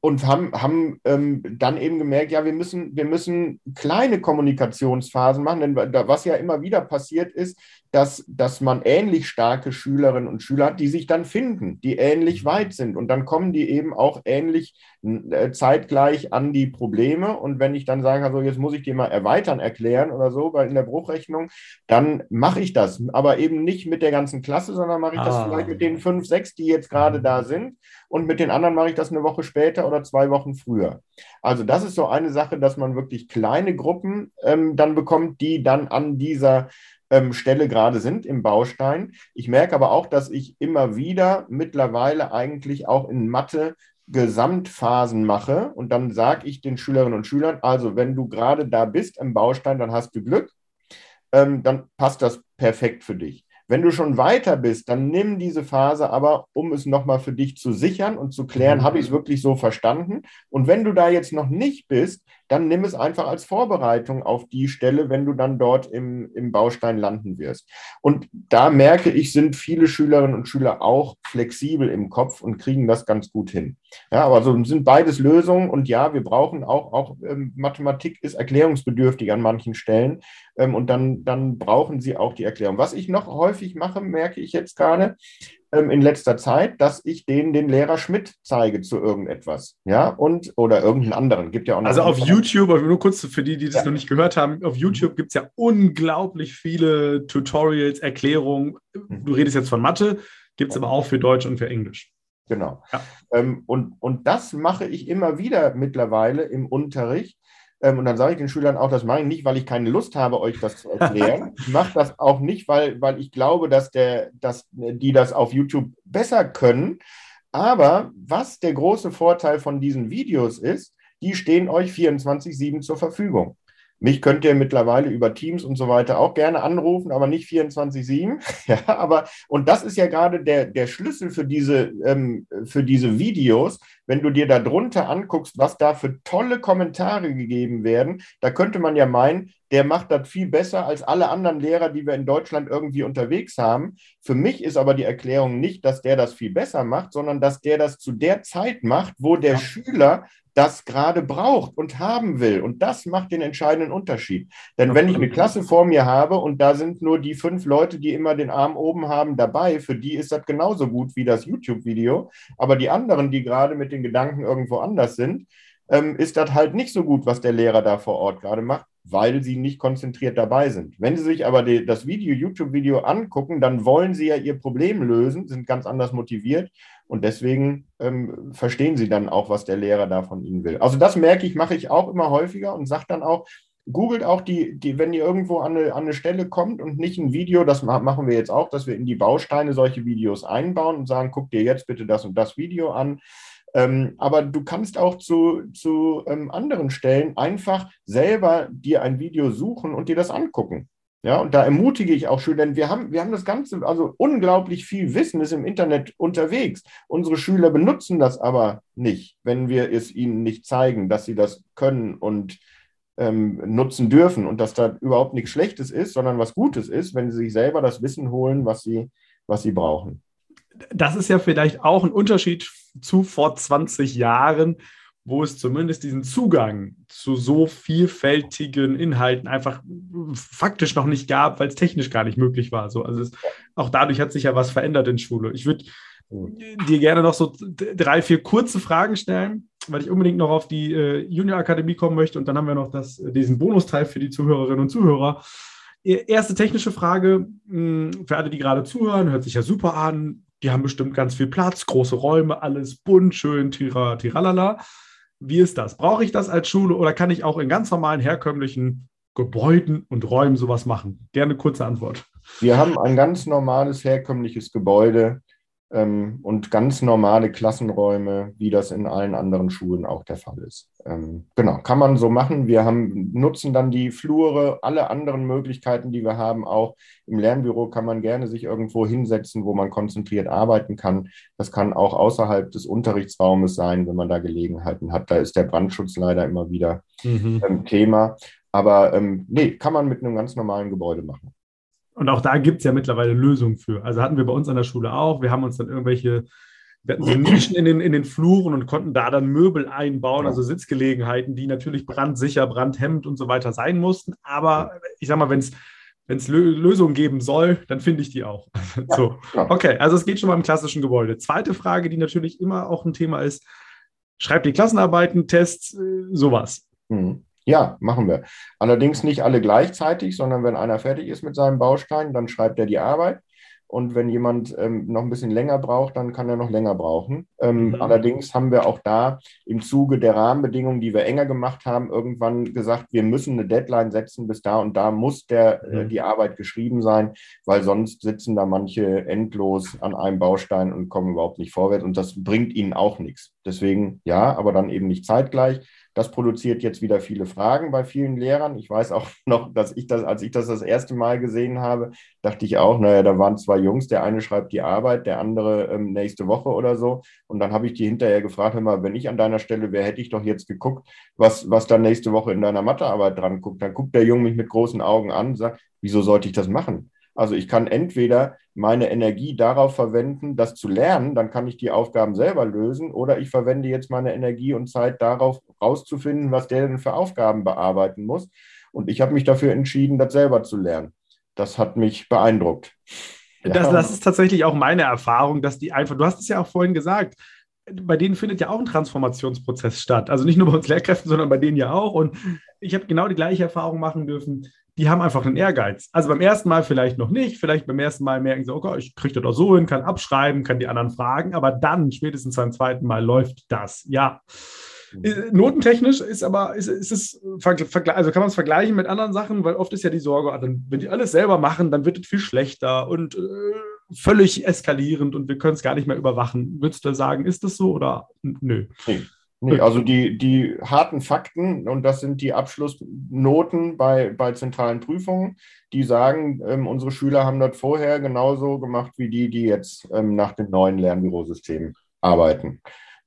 und haben, haben ähm, dann eben gemerkt, ja, wir müssen, wir müssen kleine Kommunikationsphasen machen, denn was ja immer wieder passiert ist, dass, dass man ähnlich starke Schülerinnen und Schüler hat, die sich dann finden, die ähnlich weit sind. Und dann kommen die eben auch ähnlich äh, zeitgleich an die Probleme. Und wenn ich dann sage, also jetzt muss ich dir mal erweitern erklären oder so, weil in der Bruchrechnung, dann mache ich das. Aber eben nicht mit der ganzen Klasse, sondern mache ich ah. das vielleicht mit den fünf, sechs, die jetzt gerade da sind. Und mit den anderen mache ich das eine Woche später oder zwei Wochen früher. Also das ist so eine Sache, dass man wirklich kleine Gruppen ähm, dann bekommt, die dann an dieser ähm, Stelle gerade sind im Baustein. Ich merke aber auch, dass ich immer wieder mittlerweile eigentlich auch in Mathe Gesamtphasen mache und dann sage ich den Schülerinnen und Schülern, also wenn du gerade da bist im Baustein, dann hast du Glück, ähm, dann passt das perfekt für dich. Wenn du schon weiter bist, dann nimm diese Phase aber, um es nochmal für dich zu sichern und zu klären, mhm. habe ich es wirklich so verstanden? Und wenn du da jetzt noch nicht bist, dann nimm es einfach als Vorbereitung auf die Stelle, wenn du dann dort im, im Baustein landen wirst. Und da merke ich, sind viele Schülerinnen und Schüler auch flexibel im Kopf und kriegen das ganz gut hin. Ja, aber so sind beides Lösungen und ja, wir brauchen auch, auch ähm, Mathematik ist erklärungsbedürftig an manchen Stellen ähm, und dann, dann brauchen sie auch die Erklärung. Was ich noch häufig mache, merke ich jetzt gerade, ähm, in letzter Zeit, dass ich denen den Lehrer Schmidt zeige zu irgendetwas. Ja, und oder irgendeinen anderen. Gibt ja auch Also auf YouTube, nur kurz für die, die das ja. noch nicht gehört haben, auf YouTube gibt es ja unglaublich viele Tutorials, Erklärungen. Mhm. Du redest jetzt von Mathe, gibt es aber auch für Deutsch und für Englisch. Genau. Ja. Ähm, und, und das mache ich immer wieder mittlerweile im Unterricht, ähm, und dann sage ich den Schülern auch, das mache ich nicht, weil ich keine Lust habe, euch das zu erklären. ich mache das auch nicht, weil, weil ich glaube, dass, der, dass die das auf YouTube besser können. Aber was der große Vorteil von diesen Videos ist, die stehen euch 24-7 zur Verfügung. Mich könnt ihr mittlerweile über Teams und so weiter auch gerne anrufen, aber nicht 24-7. ja, aber, und das ist ja gerade der, der Schlüssel für diese, ähm, für diese Videos. Wenn du dir da drunter anguckst, was da für tolle Kommentare gegeben werden, da könnte man ja meinen, der macht das viel besser als alle anderen Lehrer, die wir in Deutschland irgendwie unterwegs haben. Für mich ist aber die Erklärung nicht, dass der das viel besser macht, sondern dass der das zu der Zeit macht, wo der ja. Schüler das gerade braucht und haben will. Und das macht den entscheidenden Unterschied. Denn wenn ich eine Klasse vor mir habe und da sind nur die fünf Leute, die immer den Arm oben haben, dabei, für die ist das genauso gut wie das YouTube-Video. Aber die anderen, die gerade mit den Gedanken irgendwo anders sind, ähm, ist das halt nicht so gut, was der Lehrer da vor Ort gerade macht, weil sie nicht konzentriert dabei sind. Wenn sie sich aber die, das Video, YouTube-Video angucken, dann wollen sie ja ihr Problem lösen, sind ganz anders motiviert und deswegen ähm, verstehen sie dann auch, was der Lehrer da von ihnen will. Also das merke ich, mache ich auch immer häufiger und sage dann auch, googelt auch die, die, wenn ihr irgendwo an eine, an eine Stelle kommt und nicht ein Video, das machen wir jetzt auch, dass wir in die Bausteine solche Videos einbauen und sagen, guck dir jetzt bitte das und das Video an. Ähm, aber du kannst auch zu, zu ähm, anderen Stellen einfach selber dir ein Video suchen und dir das angucken. Ja, und da ermutige ich auch Schüler, denn wir haben, wir haben das Ganze, also unglaublich viel Wissen ist im Internet unterwegs. Unsere Schüler benutzen das aber nicht, wenn wir es ihnen nicht zeigen, dass sie das können und ähm, nutzen dürfen und dass da überhaupt nichts Schlechtes ist, sondern was Gutes ist, wenn sie sich selber das Wissen holen, was sie, was sie brauchen. Das ist ja vielleicht auch ein Unterschied zu vor 20 Jahren, wo es zumindest diesen Zugang zu so vielfältigen Inhalten einfach faktisch noch nicht gab, weil es technisch gar nicht möglich war. So, also es, auch dadurch hat sich ja was verändert in Schule. Ich würde dir gerne noch so drei, vier kurze Fragen stellen, weil ich unbedingt noch auf die äh, Junior Akademie kommen möchte und dann haben wir noch das, diesen Bonusteil für die Zuhörerinnen und Zuhörer. Erste technische Frage hm, für alle, die gerade zuhören, hört sich ja super an. Die haben bestimmt ganz viel Platz, große Räume, alles bunt, schön, tira, tiralala. Wie ist das? Brauche ich das als Schule oder kann ich auch in ganz normalen, herkömmlichen Gebäuden und Räumen sowas machen? Gerne kurze Antwort. Wir haben ein ganz normales, herkömmliches Gebäude ähm, und ganz normale Klassenräume, wie das in allen anderen Schulen auch der Fall ist. Ähm, genau, kann man so machen. Wir haben, nutzen dann die Flure, alle anderen Möglichkeiten, die wir haben. Auch im Lernbüro kann man gerne sich irgendwo hinsetzen, wo man konzentriert arbeiten kann. Das kann auch außerhalb des Unterrichtsraumes sein, wenn man da Gelegenheiten hat. Da ist der Brandschutz leider immer wieder mhm. ähm, Thema. Aber ähm, nee, kann man mit einem ganz normalen Gebäude machen. Und auch da gibt es ja mittlerweile Lösungen für. Also hatten wir bei uns an der Schule auch. Wir haben uns dann irgendwelche, wir hatten so Nischen in den, in den Fluren und konnten da dann Möbel einbauen, also Sitzgelegenheiten, die natürlich brandsicher, brandhemmend und so weiter sein mussten. Aber ich sag mal, wenn es wenn es Lösungen geben soll, dann finde ich die auch. so. Okay, also es geht schon mal im klassischen Gebäude. Zweite Frage, die natürlich immer auch ein Thema ist, schreibt die Klassenarbeiten, Tests, äh, sowas. Mhm. Ja, machen wir. Allerdings nicht alle gleichzeitig, sondern wenn einer fertig ist mit seinem Baustein, dann schreibt er die Arbeit. Und wenn jemand ähm, noch ein bisschen länger braucht, dann kann er noch länger brauchen. Ähm, mhm. Allerdings haben wir auch da im Zuge der Rahmenbedingungen, die wir enger gemacht haben, irgendwann gesagt, wir müssen eine Deadline setzen. Bis da und da muss der, äh, mhm. äh, die Arbeit geschrieben sein, weil sonst sitzen da manche endlos an einem Baustein und kommen überhaupt nicht vorwärts. Und das bringt ihnen auch nichts. Deswegen ja, aber dann eben nicht zeitgleich. Das produziert jetzt wieder viele Fragen bei vielen Lehrern. Ich weiß auch noch, dass ich das, als ich das das erste Mal gesehen habe, dachte ich auch, naja, da waren zwei Jungs, der eine schreibt die Arbeit, der andere ähm, nächste Woche oder so. Und dann habe ich die hinterher gefragt, hör mal, wenn ich an deiner Stelle wäre, hätte ich doch jetzt geguckt, was, was dann nächste Woche in deiner Mathearbeit dran guckt. Dann guckt der Junge mich mit großen Augen an und sagt, wieso sollte ich das machen? Also ich kann entweder meine Energie darauf verwenden, das zu lernen, dann kann ich die Aufgaben selber lösen, oder ich verwende jetzt meine Energie und Zeit darauf, rauszufinden, was der denn für Aufgaben bearbeiten muss. Und ich habe mich dafür entschieden, das selber zu lernen. Das hat mich beeindruckt. Das, das ist tatsächlich auch meine Erfahrung, dass die einfach, du hast es ja auch vorhin gesagt, bei denen findet ja auch ein Transformationsprozess statt. Also nicht nur bei uns Lehrkräften, sondern bei denen ja auch. Und ich habe genau die gleiche Erfahrung machen dürfen die haben einfach einen Ehrgeiz. Also beim ersten Mal vielleicht noch nicht, vielleicht beim ersten Mal merken sie, okay, ich kriege das auch so hin, kann abschreiben, kann die anderen fragen, aber dann spätestens beim zweiten Mal läuft das. Ja. Mhm. Äh, notentechnisch ist aber, ist, ist es, also kann man es vergleichen mit anderen Sachen, weil oft ist ja die Sorge, ah, wenn die alles selber machen, dann wird es viel schlechter und äh, völlig eskalierend und wir können es gar nicht mehr überwachen. Würdest du sagen, ist das so oder nö? Nee. Nee, also die, die harten Fakten, und das sind die Abschlussnoten bei, bei zentralen Prüfungen, die sagen, ähm, unsere Schüler haben das vorher genauso gemacht wie die, die jetzt ähm, nach dem neuen Lernbürosystemen arbeiten.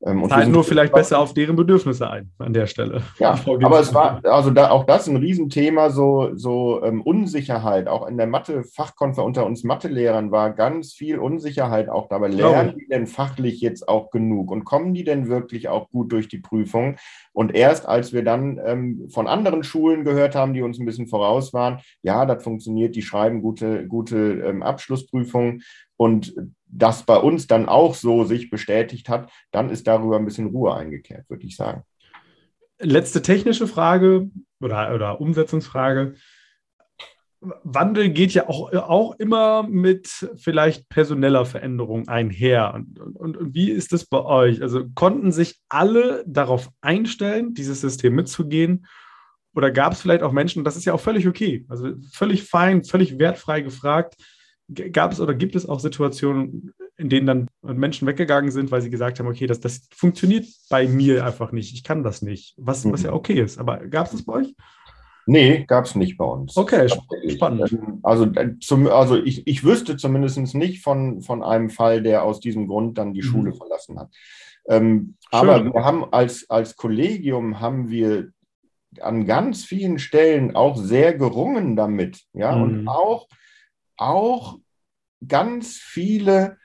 Ähm, Zahlen nur vielleicht besser auf deren Bedürfnisse ein an der Stelle. Ja, aber es war, also da, auch das ein Riesenthema, so, so ähm, Unsicherheit, auch in der Mathe-Fachkonferenz unter uns Mathelehrern war ganz viel Unsicherheit auch dabei. Lernen die denn fachlich jetzt auch genug und kommen die denn wirklich auch gut durch die Prüfung? Und erst als wir dann ähm, von anderen Schulen gehört haben, die uns ein bisschen voraus waren, ja, das funktioniert, die schreiben gute, gute ähm, Abschlussprüfungen und das bei uns dann auch so sich bestätigt hat, dann ist darüber ein bisschen Ruhe eingekehrt, würde ich sagen. Letzte technische Frage oder, oder Umsetzungsfrage. Wandel geht ja auch, auch immer mit vielleicht personeller Veränderung einher. Und, und, und wie ist das bei euch? Also konnten sich alle darauf einstellen, dieses System mitzugehen? Oder gab es vielleicht auch Menschen, das ist ja auch völlig okay, also völlig fein, völlig wertfrei gefragt, gab es oder gibt es auch Situationen, in denen dann Menschen weggegangen sind, weil sie gesagt haben, okay, das, das funktioniert bei mir einfach nicht, ich kann das nicht, was, was ja mhm. okay ist. Aber gab es das bei euch? Nee, gab es nicht bei uns. Okay, spannend. Ähm, also, äh, zum, also ich, ich wüsste zumindest nicht von, von einem Fall, der aus diesem Grund dann die mhm. Schule verlassen hat. Ähm, aber wir haben als, als Kollegium haben wir an ganz vielen Stellen auch sehr gerungen damit. Ja, mhm. und auch auch ganz viele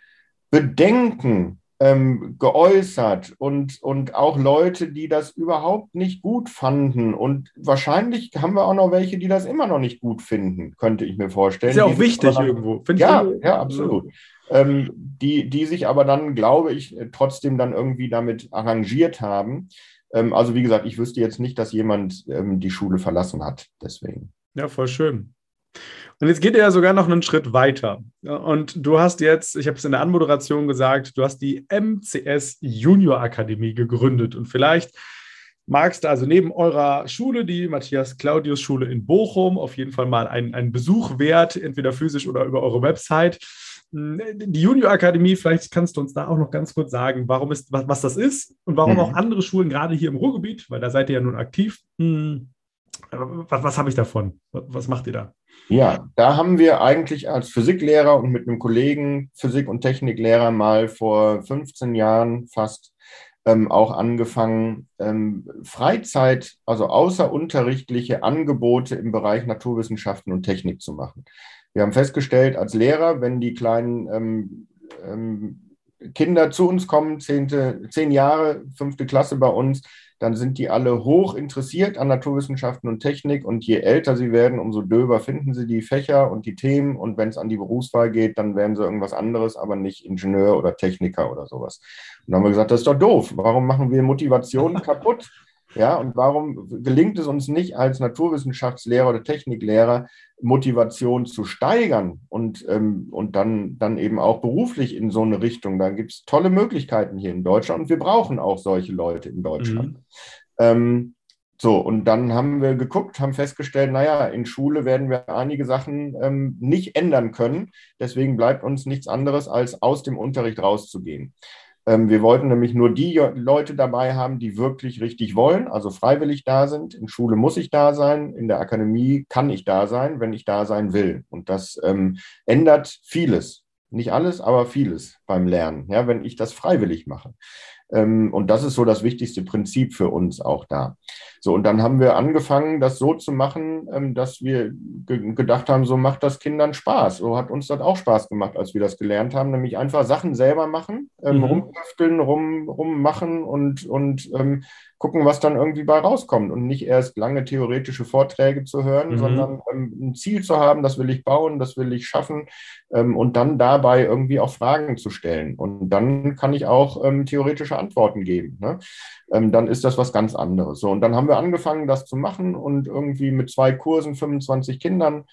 Bedenken ähm, geäußert und, und auch Leute, die das überhaupt nicht gut fanden. Und wahrscheinlich haben wir auch noch welche, die das immer noch nicht gut finden, könnte ich mir vorstellen. Ist ja auch wichtig dann, irgendwo. Find ja, ja, absolut. Ähm, die, die sich aber dann, glaube ich, trotzdem dann irgendwie damit arrangiert haben. Ähm, also wie gesagt, ich wüsste jetzt nicht, dass jemand ähm, die Schule verlassen hat. Deswegen. Ja, voll schön. Und jetzt geht er ja sogar noch einen Schritt weiter. Und du hast jetzt, ich habe es in der Anmoderation gesagt, du hast die MCS Junior Akademie gegründet. Und vielleicht magst du also neben eurer Schule, die Matthias Claudius Schule in Bochum, auf jeden Fall mal einen, einen Besuch wert, entweder physisch oder über eure Website. hm, die Junior-Akademie, vielleicht kannst du uns da auch noch ganz kurz sagen, warum ist, was, was das ist und warum mhm. auch andere Schulen, gerade hier im Ruhrgebiet, weil da seid ihr ja nun aktiv, hm, was, was habe ich davon? Was macht ihr da? Ja, da haben wir eigentlich als Physiklehrer und mit einem Kollegen Physik- und Techniklehrer mal vor 15 Jahren fast ähm, auch angefangen, ähm, Freizeit, also außerunterrichtliche Angebote im Bereich Naturwissenschaften und Technik zu machen. Wir haben festgestellt, als Lehrer, wenn die kleinen ähm, ähm Kinder zu uns kommen, zehnte, zehn Jahre, fünfte Klasse bei uns, dann sind die alle hoch interessiert an Naturwissenschaften und Technik und je älter sie werden, umso döber finden sie die Fächer und die Themen und wenn es an die Berufswahl geht, dann werden sie irgendwas anderes, aber nicht Ingenieur oder Techniker oder sowas. Und dann haben wir gesagt, das ist doch doof. Warum machen wir Motivation kaputt? Ja, und warum gelingt es uns nicht als Naturwissenschaftslehrer oder Techniklehrer, Motivation zu steigern und, ähm, und dann, dann eben auch beruflich in so eine Richtung? Da gibt es tolle Möglichkeiten hier in Deutschland und wir brauchen auch solche Leute in Deutschland. Mhm. Ähm, so, und dann haben wir geguckt, haben festgestellt, naja, in Schule werden wir einige Sachen ähm, nicht ändern können. Deswegen bleibt uns nichts anderes, als aus dem Unterricht rauszugehen. Ähm, wir wollten nämlich nur die Leute dabei haben, die wirklich richtig wollen, also freiwillig da sind. In Schule muss ich da sein, in der Akademie kann ich da sein, wenn ich da sein will. Und das ähm, ändert vieles. Nicht alles, aber vieles beim Lernen, ja, wenn ich das freiwillig mache. Ähm, und das ist so das wichtigste Prinzip für uns auch da. So, und dann haben wir angefangen, das so zu machen, ähm, dass wir ge gedacht haben, so macht das Kindern Spaß. So hat uns das auch Spaß gemacht, als wir das gelernt haben, nämlich einfach Sachen selber machen, ähm, mhm. rumtüfteln, rum, rummachen und, und ähm, gucken, was dann irgendwie bei rauskommt und nicht erst lange theoretische Vorträge zu hören, mhm. sondern ähm, ein Ziel zu haben, das will ich bauen, das will ich schaffen ähm, und dann dabei irgendwie auch Fragen zu stellen. Und dann kann ich auch ähm, theoretische Antworten geben. Ne? Ähm, dann ist das was ganz anderes. So, und dann haben wir angefangen, das zu machen und irgendwie mit zwei Kursen, 25 Kindern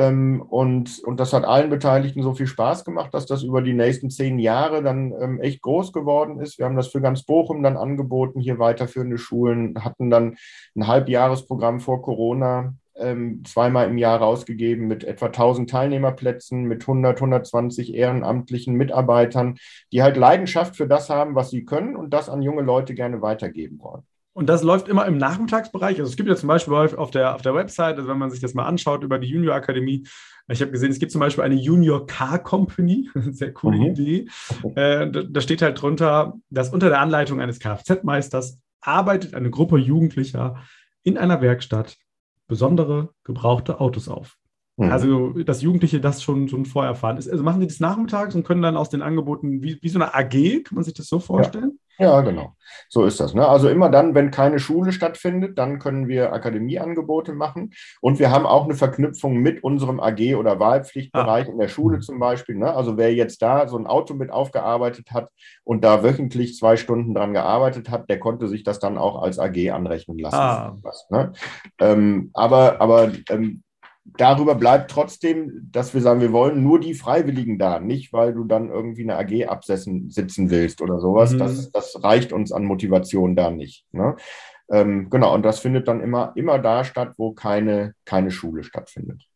ähm, und, und das hat allen Beteiligten so viel Spaß gemacht, dass das über die nächsten zehn Jahre dann ähm, echt groß geworden ist. Wir haben das für ganz Bochum dann angeboten, hier weiterführende Schulen, hatten dann ein Halbjahresprogramm vor Corona, ähm, zweimal im Jahr rausgegeben mit etwa 1000 Teilnehmerplätzen, mit 100, 120 ehrenamtlichen Mitarbeitern, die halt Leidenschaft für das haben, was sie können und das an junge Leute gerne weitergeben wollen. Und das läuft immer im Nachmittagsbereich. Also es gibt ja zum Beispiel auf der, auf der Website, also wenn man sich das mal anschaut über die Junior Akademie, ich habe gesehen, es gibt zum Beispiel eine Junior Car Company, sehr coole mhm. Idee. Äh, da, da steht halt drunter, dass unter der Anleitung eines Kfz-Meisters arbeitet eine Gruppe Jugendlicher in einer Werkstatt besondere gebrauchte Autos auf. Mhm. Also, dass Jugendliche das schon, schon vorher fahren. Also machen die das nachmittags und können dann aus den Angeboten, wie, wie so eine AG, kann man sich das so vorstellen? Ja, genau. So ist das. Ne? Also immer dann, wenn keine Schule stattfindet, dann können wir Akademieangebote machen. Und wir haben auch eine Verknüpfung mit unserem AG- oder Wahlpflichtbereich ah. in der Schule zum Beispiel. Ne? Also wer jetzt da so ein Auto mit aufgearbeitet hat und da wöchentlich zwei Stunden dran gearbeitet hat, der konnte sich das dann auch als AG anrechnen lassen. Ah. Was, ne? ähm, aber aber ähm, darüber bleibt trotzdem, dass wir sagen, wir wollen nur die Freiwilligen da, nicht weil du dann irgendwie eine AG absetzen sitzen willst oder sowas. Mhm. Das, das reicht uns an Motivation da nicht. Ne? Ähm, genau, und das findet dann immer, immer da statt, wo keine, keine Schule stattfindet.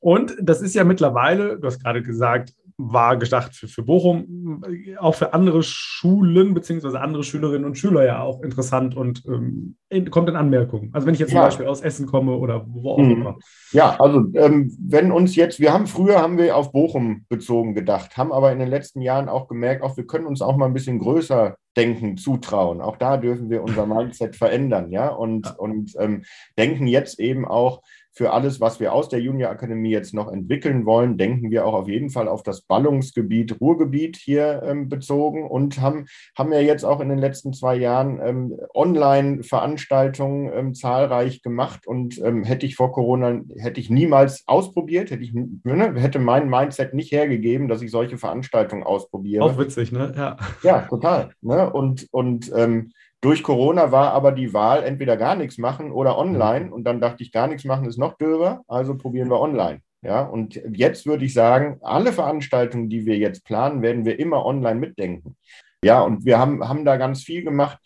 Und das ist ja mittlerweile, du hast gerade gesagt, war gedacht für, für Bochum, auch für andere Schulen beziehungsweise andere Schülerinnen und Schüler ja auch interessant und ähm, kommt in Anmerkung. Also wenn ich jetzt ja. zum Beispiel aus Essen komme oder wo auch mhm. immer. Ja, also ähm, wenn uns jetzt, wir haben früher haben wir auf Bochum bezogen gedacht, haben aber in den letzten Jahren auch gemerkt, auch wir können uns auch mal ein bisschen größer denken, zutrauen. Auch da dürfen wir unser Mindset verändern, ja, und, ja. und ähm, denken jetzt eben auch, für alles, was wir aus der Junior Akademie jetzt noch entwickeln wollen, denken wir auch auf jeden Fall auf das Ballungsgebiet Ruhrgebiet hier ähm, bezogen und haben, haben ja jetzt auch in den letzten zwei Jahren ähm, Online-Veranstaltungen ähm, zahlreich gemacht und ähm, hätte ich vor Corona, hätte ich niemals ausprobiert, hätte ich, ne, hätte mein Mindset nicht hergegeben, dass ich solche Veranstaltungen ausprobiere. Auch witzig, ne? Ja, ja total. Ne? Und, und ähm, durch Corona war aber die Wahl entweder gar nichts machen oder online. Und dann dachte ich, gar nichts machen ist noch döber, also probieren wir online. Ja, und jetzt würde ich sagen, alle Veranstaltungen, die wir jetzt planen, werden wir immer online mitdenken. Ja, und wir haben, haben da ganz viel gemacht,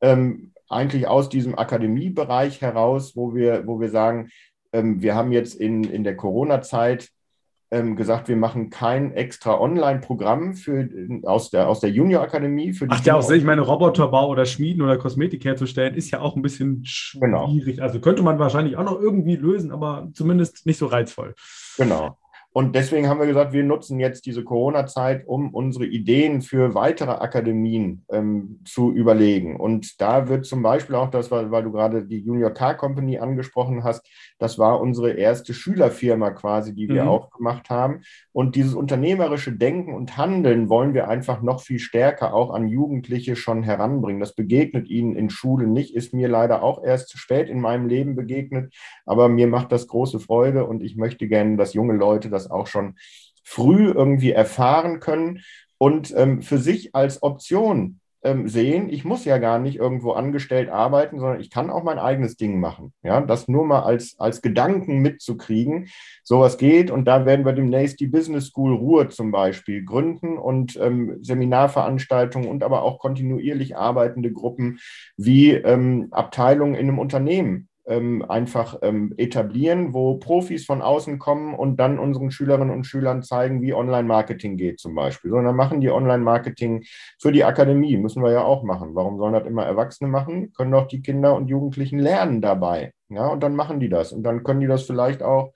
ähm, eigentlich aus diesem Akademiebereich heraus, wo wir, wo wir sagen, ähm, wir haben jetzt in, in der Corona-Zeit ähm, gesagt, wir machen kein extra Online-Programm für, aus, der, aus der Junior-Akademie. Ach ja, auch, ich meine, Roboterbau oder Schmieden oder Kosmetik herzustellen, ist ja auch ein bisschen genau. schwierig. Genau. Also könnte man wahrscheinlich auch noch irgendwie lösen, aber zumindest nicht so reizvoll. Genau. Und deswegen haben wir gesagt, wir nutzen jetzt diese Corona-Zeit, um unsere Ideen für weitere Akademien ähm, zu überlegen. Und da wird zum Beispiel auch das, weil, weil du gerade die Junior Car Company angesprochen hast, das war unsere erste Schülerfirma quasi, die wir mhm. aufgemacht haben. Und dieses unternehmerische Denken und Handeln wollen wir einfach noch viel stärker auch an Jugendliche schon heranbringen. Das begegnet ihnen in Schule nicht, ist mir leider auch erst spät in meinem Leben begegnet, aber mir macht das große Freude und ich möchte gerne, dass junge Leute das das auch schon früh irgendwie erfahren können und ähm, für sich als Option ähm, sehen, ich muss ja gar nicht irgendwo angestellt arbeiten, sondern ich kann auch mein eigenes Ding machen. Ja, das nur mal als, als Gedanken mitzukriegen, sowas geht. Und da werden wir demnächst die Business School Ruhr zum Beispiel gründen und ähm, Seminarveranstaltungen und aber auch kontinuierlich arbeitende Gruppen wie ähm, Abteilungen in einem Unternehmen ähm, einfach ähm, etablieren, wo Profis von außen kommen und dann unseren Schülerinnen und Schülern zeigen, wie Online-Marketing geht zum Beispiel. Sondern machen die Online-Marketing für die Akademie, müssen wir ja auch machen. Warum sollen das immer Erwachsene machen? Können doch die Kinder und Jugendlichen lernen dabei. Ja, und dann machen die das. Und dann können die das vielleicht auch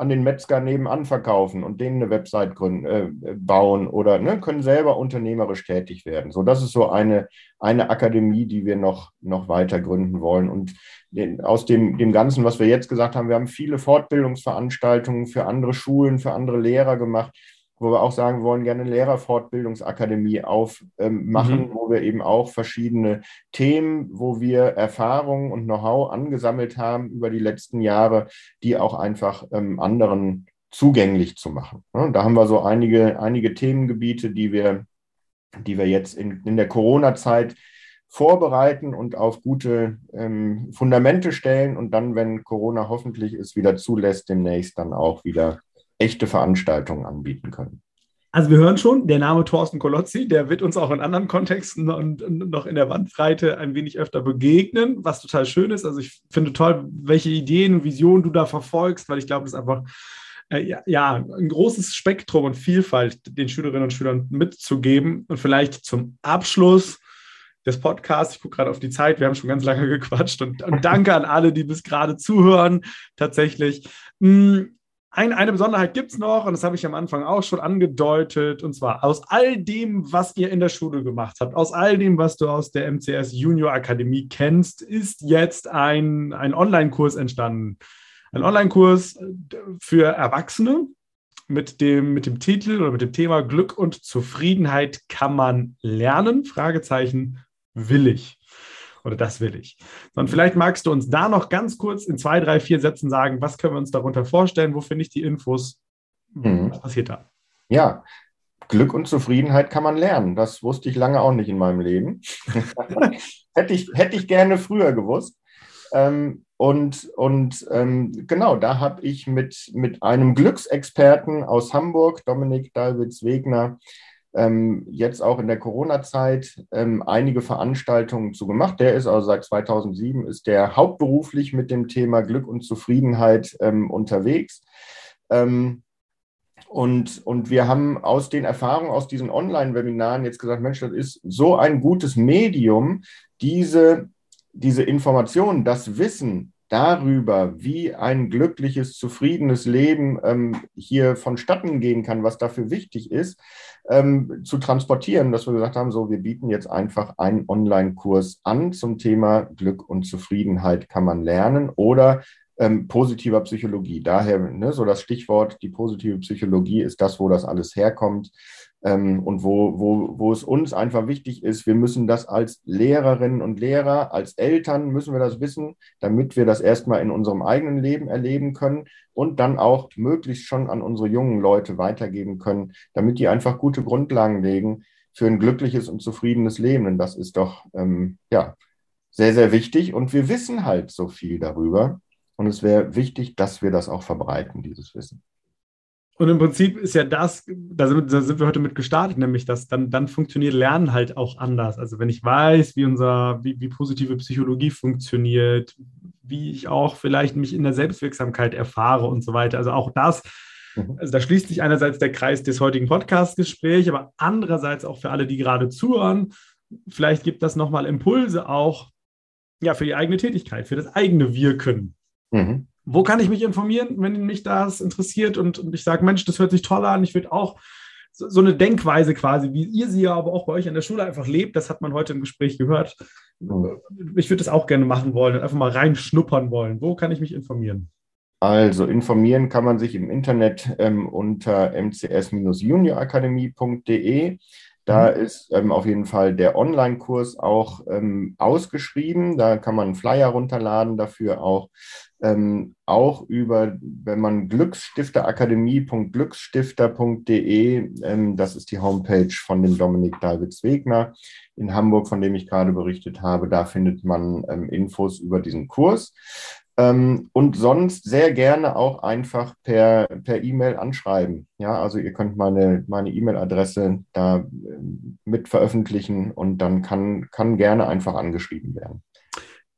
an den Metzger nebenan verkaufen und denen eine Website gründen, äh, bauen oder ne, können selber unternehmerisch tätig werden. So, das ist so eine, eine Akademie, die wir noch, noch weiter gründen wollen. Und den, aus dem, dem Ganzen, was wir jetzt gesagt haben, wir haben viele Fortbildungsveranstaltungen für andere Schulen, für andere Lehrer gemacht wo wir auch sagen, wir wollen gerne eine Lehrerfortbildungsakademie aufmachen, ähm, mhm. wo wir eben auch verschiedene Themen, wo wir Erfahrungen und Know-how angesammelt haben über die letzten Jahre, die auch einfach ähm, anderen zugänglich zu machen. Ja, da haben wir so einige, einige Themengebiete, die wir, die wir jetzt in, in der Corona-Zeit vorbereiten und auf gute ähm, Fundamente stellen und dann, wenn Corona hoffentlich es wieder zulässt, demnächst dann auch wieder echte Veranstaltungen anbieten können. Also wir hören schon, der Name Thorsten Kolozzi, der wird uns auch in anderen Kontexten und, noch in der Bandbreite ein wenig öfter begegnen, was total schön ist. Also ich finde toll, welche Ideen und Visionen du da verfolgst, weil ich glaube, das ist einfach äh, ja, ja, ein großes Spektrum und Vielfalt den Schülerinnen und Schülern mitzugeben. Und vielleicht zum Abschluss des Podcasts, ich gucke gerade auf die Zeit, wir haben schon ganz lange gequatscht und, und danke an alle, die bis gerade zuhören, tatsächlich. Hm, ein, eine Besonderheit gibt es noch, und das habe ich am Anfang auch schon angedeutet, und zwar aus all dem, was ihr in der Schule gemacht habt, aus all dem, was du aus der MCS Junior Akademie kennst, ist jetzt ein, ein Online-Kurs entstanden. Ein Online-Kurs für Erwachsene mit dem, mit dem Titel oder mit dem Thema Glück und Zufriedenheit kann man lernen? Fragezeichen, will ich oder das will ich. Und vielleicht magst du uns da noch ganz kurz in zwei, drei, vier Sätzen sagen, was können wir uns darunter vorstellen, wo finde ich die Infos, mhm. was passiert da? Ja, Glück und Zufriedenheit kann man lernen. Das wusste ich lange auch nicht in meinem Leben. hätte, ich, hätte ich gerne früher gewusst. Ähm, und und ähm, genau, da habe ich mit, mit einem Glücksexperten aus Hamburg, Dominik Dalwitz-Wegner, ähm, jetzt auch in der Corona-Zeit ähm, einige Veranstaltungen zu gemacht. Der ist also seit 2007 ist der hauptberuflich mit dem Thema Glück und Zufriedenheit ähm, unterwegs. Ähm, und, und wir haben aus den Erfahrungen aus diesen Online-Webinaren jetzt gesagt, Mensch, das ist so ein gutes Medium, diese, diese Informationen, das Wissen darüber, wie ein glückliches, zufriedenes Leben ähm, hier vonstatten gehen kann, was dafür wichtig ist, ähm, zu transportieren, dass wir gesagt haben, so, wir bieten jetzt einfach einen Online-Kurs an zum Thema Glück und Zufriedenheit kann man lernen oder ähm, positiver Psychologie. Daher, ne, so das Stichwort, die positive Psychologie ist das, wo das alles herkommt ähm, und wo, wo, wo es uns einfach wichtig ist, wir müssen das als Lehrerinnen und Lehrer, als Eltern müssen wir das wissen, damit wir das erstmal in unserem eigenen Leben erleben können und dann auch möglichst schon an unsere jungen Leute weitergeben können, damit die einfach gute Grundlagen legen für ein glückliches und zufriedenes Leben. Und das ist doch, ähm, ja, sehr, sehr wichtig. Und wir wissen halt so viel darüber. Und es wäre wichtig, dass wir das auch verbreiten, dieses Wissen. Und im Prinzip ist ja das, da sind, da sind, wir heute mit gestartet, nämlich dass dann, dann funktioniert Lernen halt auch anders. Also wenn ich weiß, wie unser, wie, wie positive Psychologie funktioniert, wie ich auch vielleicht mich in der Selbstwirksamkeit erfahre und so weiter. Also auch das Mhm. Also da schließt sich einerseits der Kreis des heutigen Podcast-Gesprächs, aber andererseits auch für alle, die gerade zuhören. Vielleicht gibt das nochmal Impulse auch ja, für die eigene Tätigkeit, für das eigene Wirken. Mhm. Wo kann ich mich informieren, wenn mich das interessiert und, und ich sage, Mensch, das hört sich toll an, ich würde auch so, so, eine Denkweise quasi, wie ihr sie ja aber auch bei euch an der Schule einfach lebt, das hat man heute im Gespräch gehört. Ich würde das auch gerne machen wollen und einfach mal reinschnuppern wollen. Wo kann ich mich informieren? Also informieren kann man sich im Internet ähm, unter mcs-juniorakademie.de. Da mhm. ist ähm, auf jeden Fall der Online-Kurs auch ähm, ausgeschrieben. Da kann man einen Flyer runterladen, dafür auch. Ähm, auch über, wenn man glückstifterakademie.glücksstifter.de, ähm, das ist die Homepage von dem Dominik Davids Wegner in Hamburg, von dem ich gerade berichtet habe, da findet man ähm, Infos über diesen Kurs. Ähm, und sonst sehr gerne auch einfach per per E-Mail anschreiben. Ja, also ihr könnt meine meine E-Mail-Adresse da äh, mit veröffentlichen und dann kann kann gerne einfach angeschrieben werden.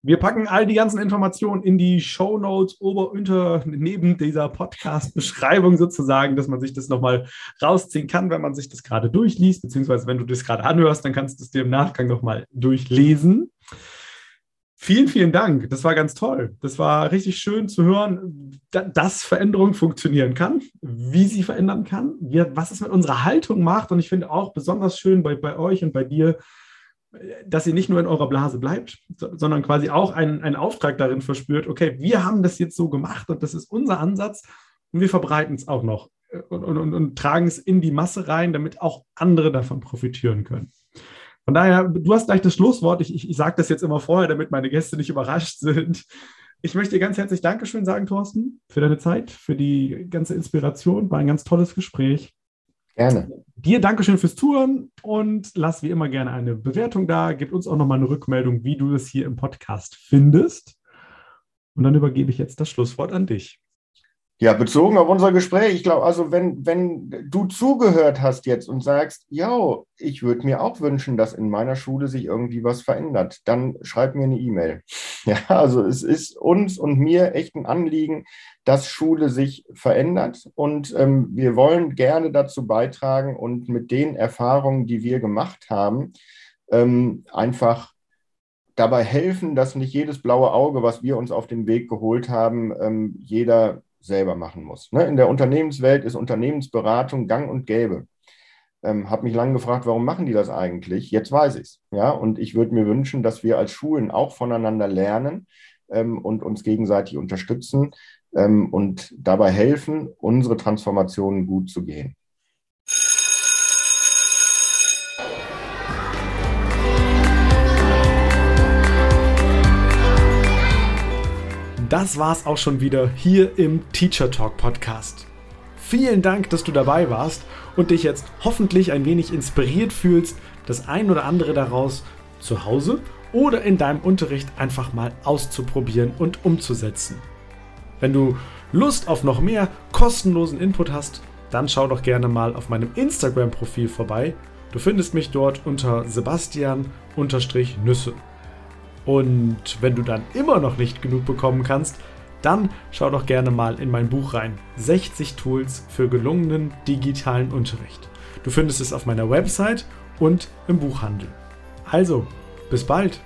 Wir packen all die ganzen Informationen in die Show Notes ober unter neben dieser Podcast-Beschreibung sozusagen, dass man sich das nochmal rausziehen kann, wenn man sich das gerade durchliest, beziehungsweise wenn du das gerade anhörst, dann kannst du es dir im Nachgang nochmal durchlesen. Vielen, vielen Dank. Das war ganz toll. Das war richtig schön zu hören, dass Veränderung funktionieren kann, wie sie verändern kann, was es mit unserer Haltung macht. Und ich finde auch besonders schön bei, bei euch und bei dir, dass ihr nicht nur in eurer Blase bleibt, sondern quasi auch einen, einen Auftrag darin verspürt, okay, wir haben das jetzt so gemacht und das ist unser Ansatz und wir verbreiten es auch noch und, und, und, und tragen es in die Masse rein, damit auch andere davon profitieren können. Von daher, du hast gleich das Schlusswort. Ich, ich, ich sage das jetzt immer vorher, damit meine Gäste nicht überrascht sind. Ich möchte dir ganz herzlich Dankeschön sagen, Thorsten, für deine Zeit, für die ganze Inspiration. War ein ganz tolles Gespräch. Gerne. Dir Dankeschön fürs Touren und lass wie immer gerne eine Bewertung da. Gib uns auch nochmal eine Rückmeldung, wie du es hier im Podcast findest. Und dann übergebe ich jetzt das Schlusswort an dich. Ja, bezogen auf unser Gespräch, ich glaube, also wenn, wenn du zugehört hast jetzt und sagst, ja, ich würde mir auch wünschen, dass in meiner Schule sich irgendwie was verändert, dann schreib mir eine E-Mail. Ja, also es ist uns und mir echt ein Anliegen, dass Schule sich verändert und ähm, wir wollen gerne dazu beitragen und mit den Erfahrungen, die wir gemacht haben, ähm, einfach dabei helfen, dass nicht jedes blaue Auge, was wir uns auf den Weg geholt haben, ähm, jeder selber machen muss. Ne? In der Unternehmenswelt ist Unternehmensberatung gang und gäbe. Ähm, habe mich lange gefragt, warum machen die das eigentlich? Jetzt weiß ich es. Ja? Und ich würde mir wünschen, dass wir als Schulen auch voneinander lernen ähm, und uns gegenseitig unterstützen ähm, und dabei helfen, unsere Transformationen gut zu gehen. Das war's auch schon wieder hier im Teacher Talk Podcast. Vielen Dank, dass du dabei warst und dich jetzt hoffentlich ein wenig inspiriert fühlst, das ein oder andere daraus zu Hause oder in deinem Unterricht einfach mal auszuprobieren und umzusetzen. Wenn du Lust auf noch mehr kostenlosen Input hast, dann schau doch gerne mal auf meinem Instagram-Profil vorbei. Du findest mich dort unter Sebastian-Nüsse. Und wenn du dann immer noch nicht genug bekommen kannst, dann schau doch gerne mal in mein Buch rein. 60 Tools für gelungenen digitalen Unterricht. Du findest es auf meiner Website und im Buchhandel. Also, bis bald!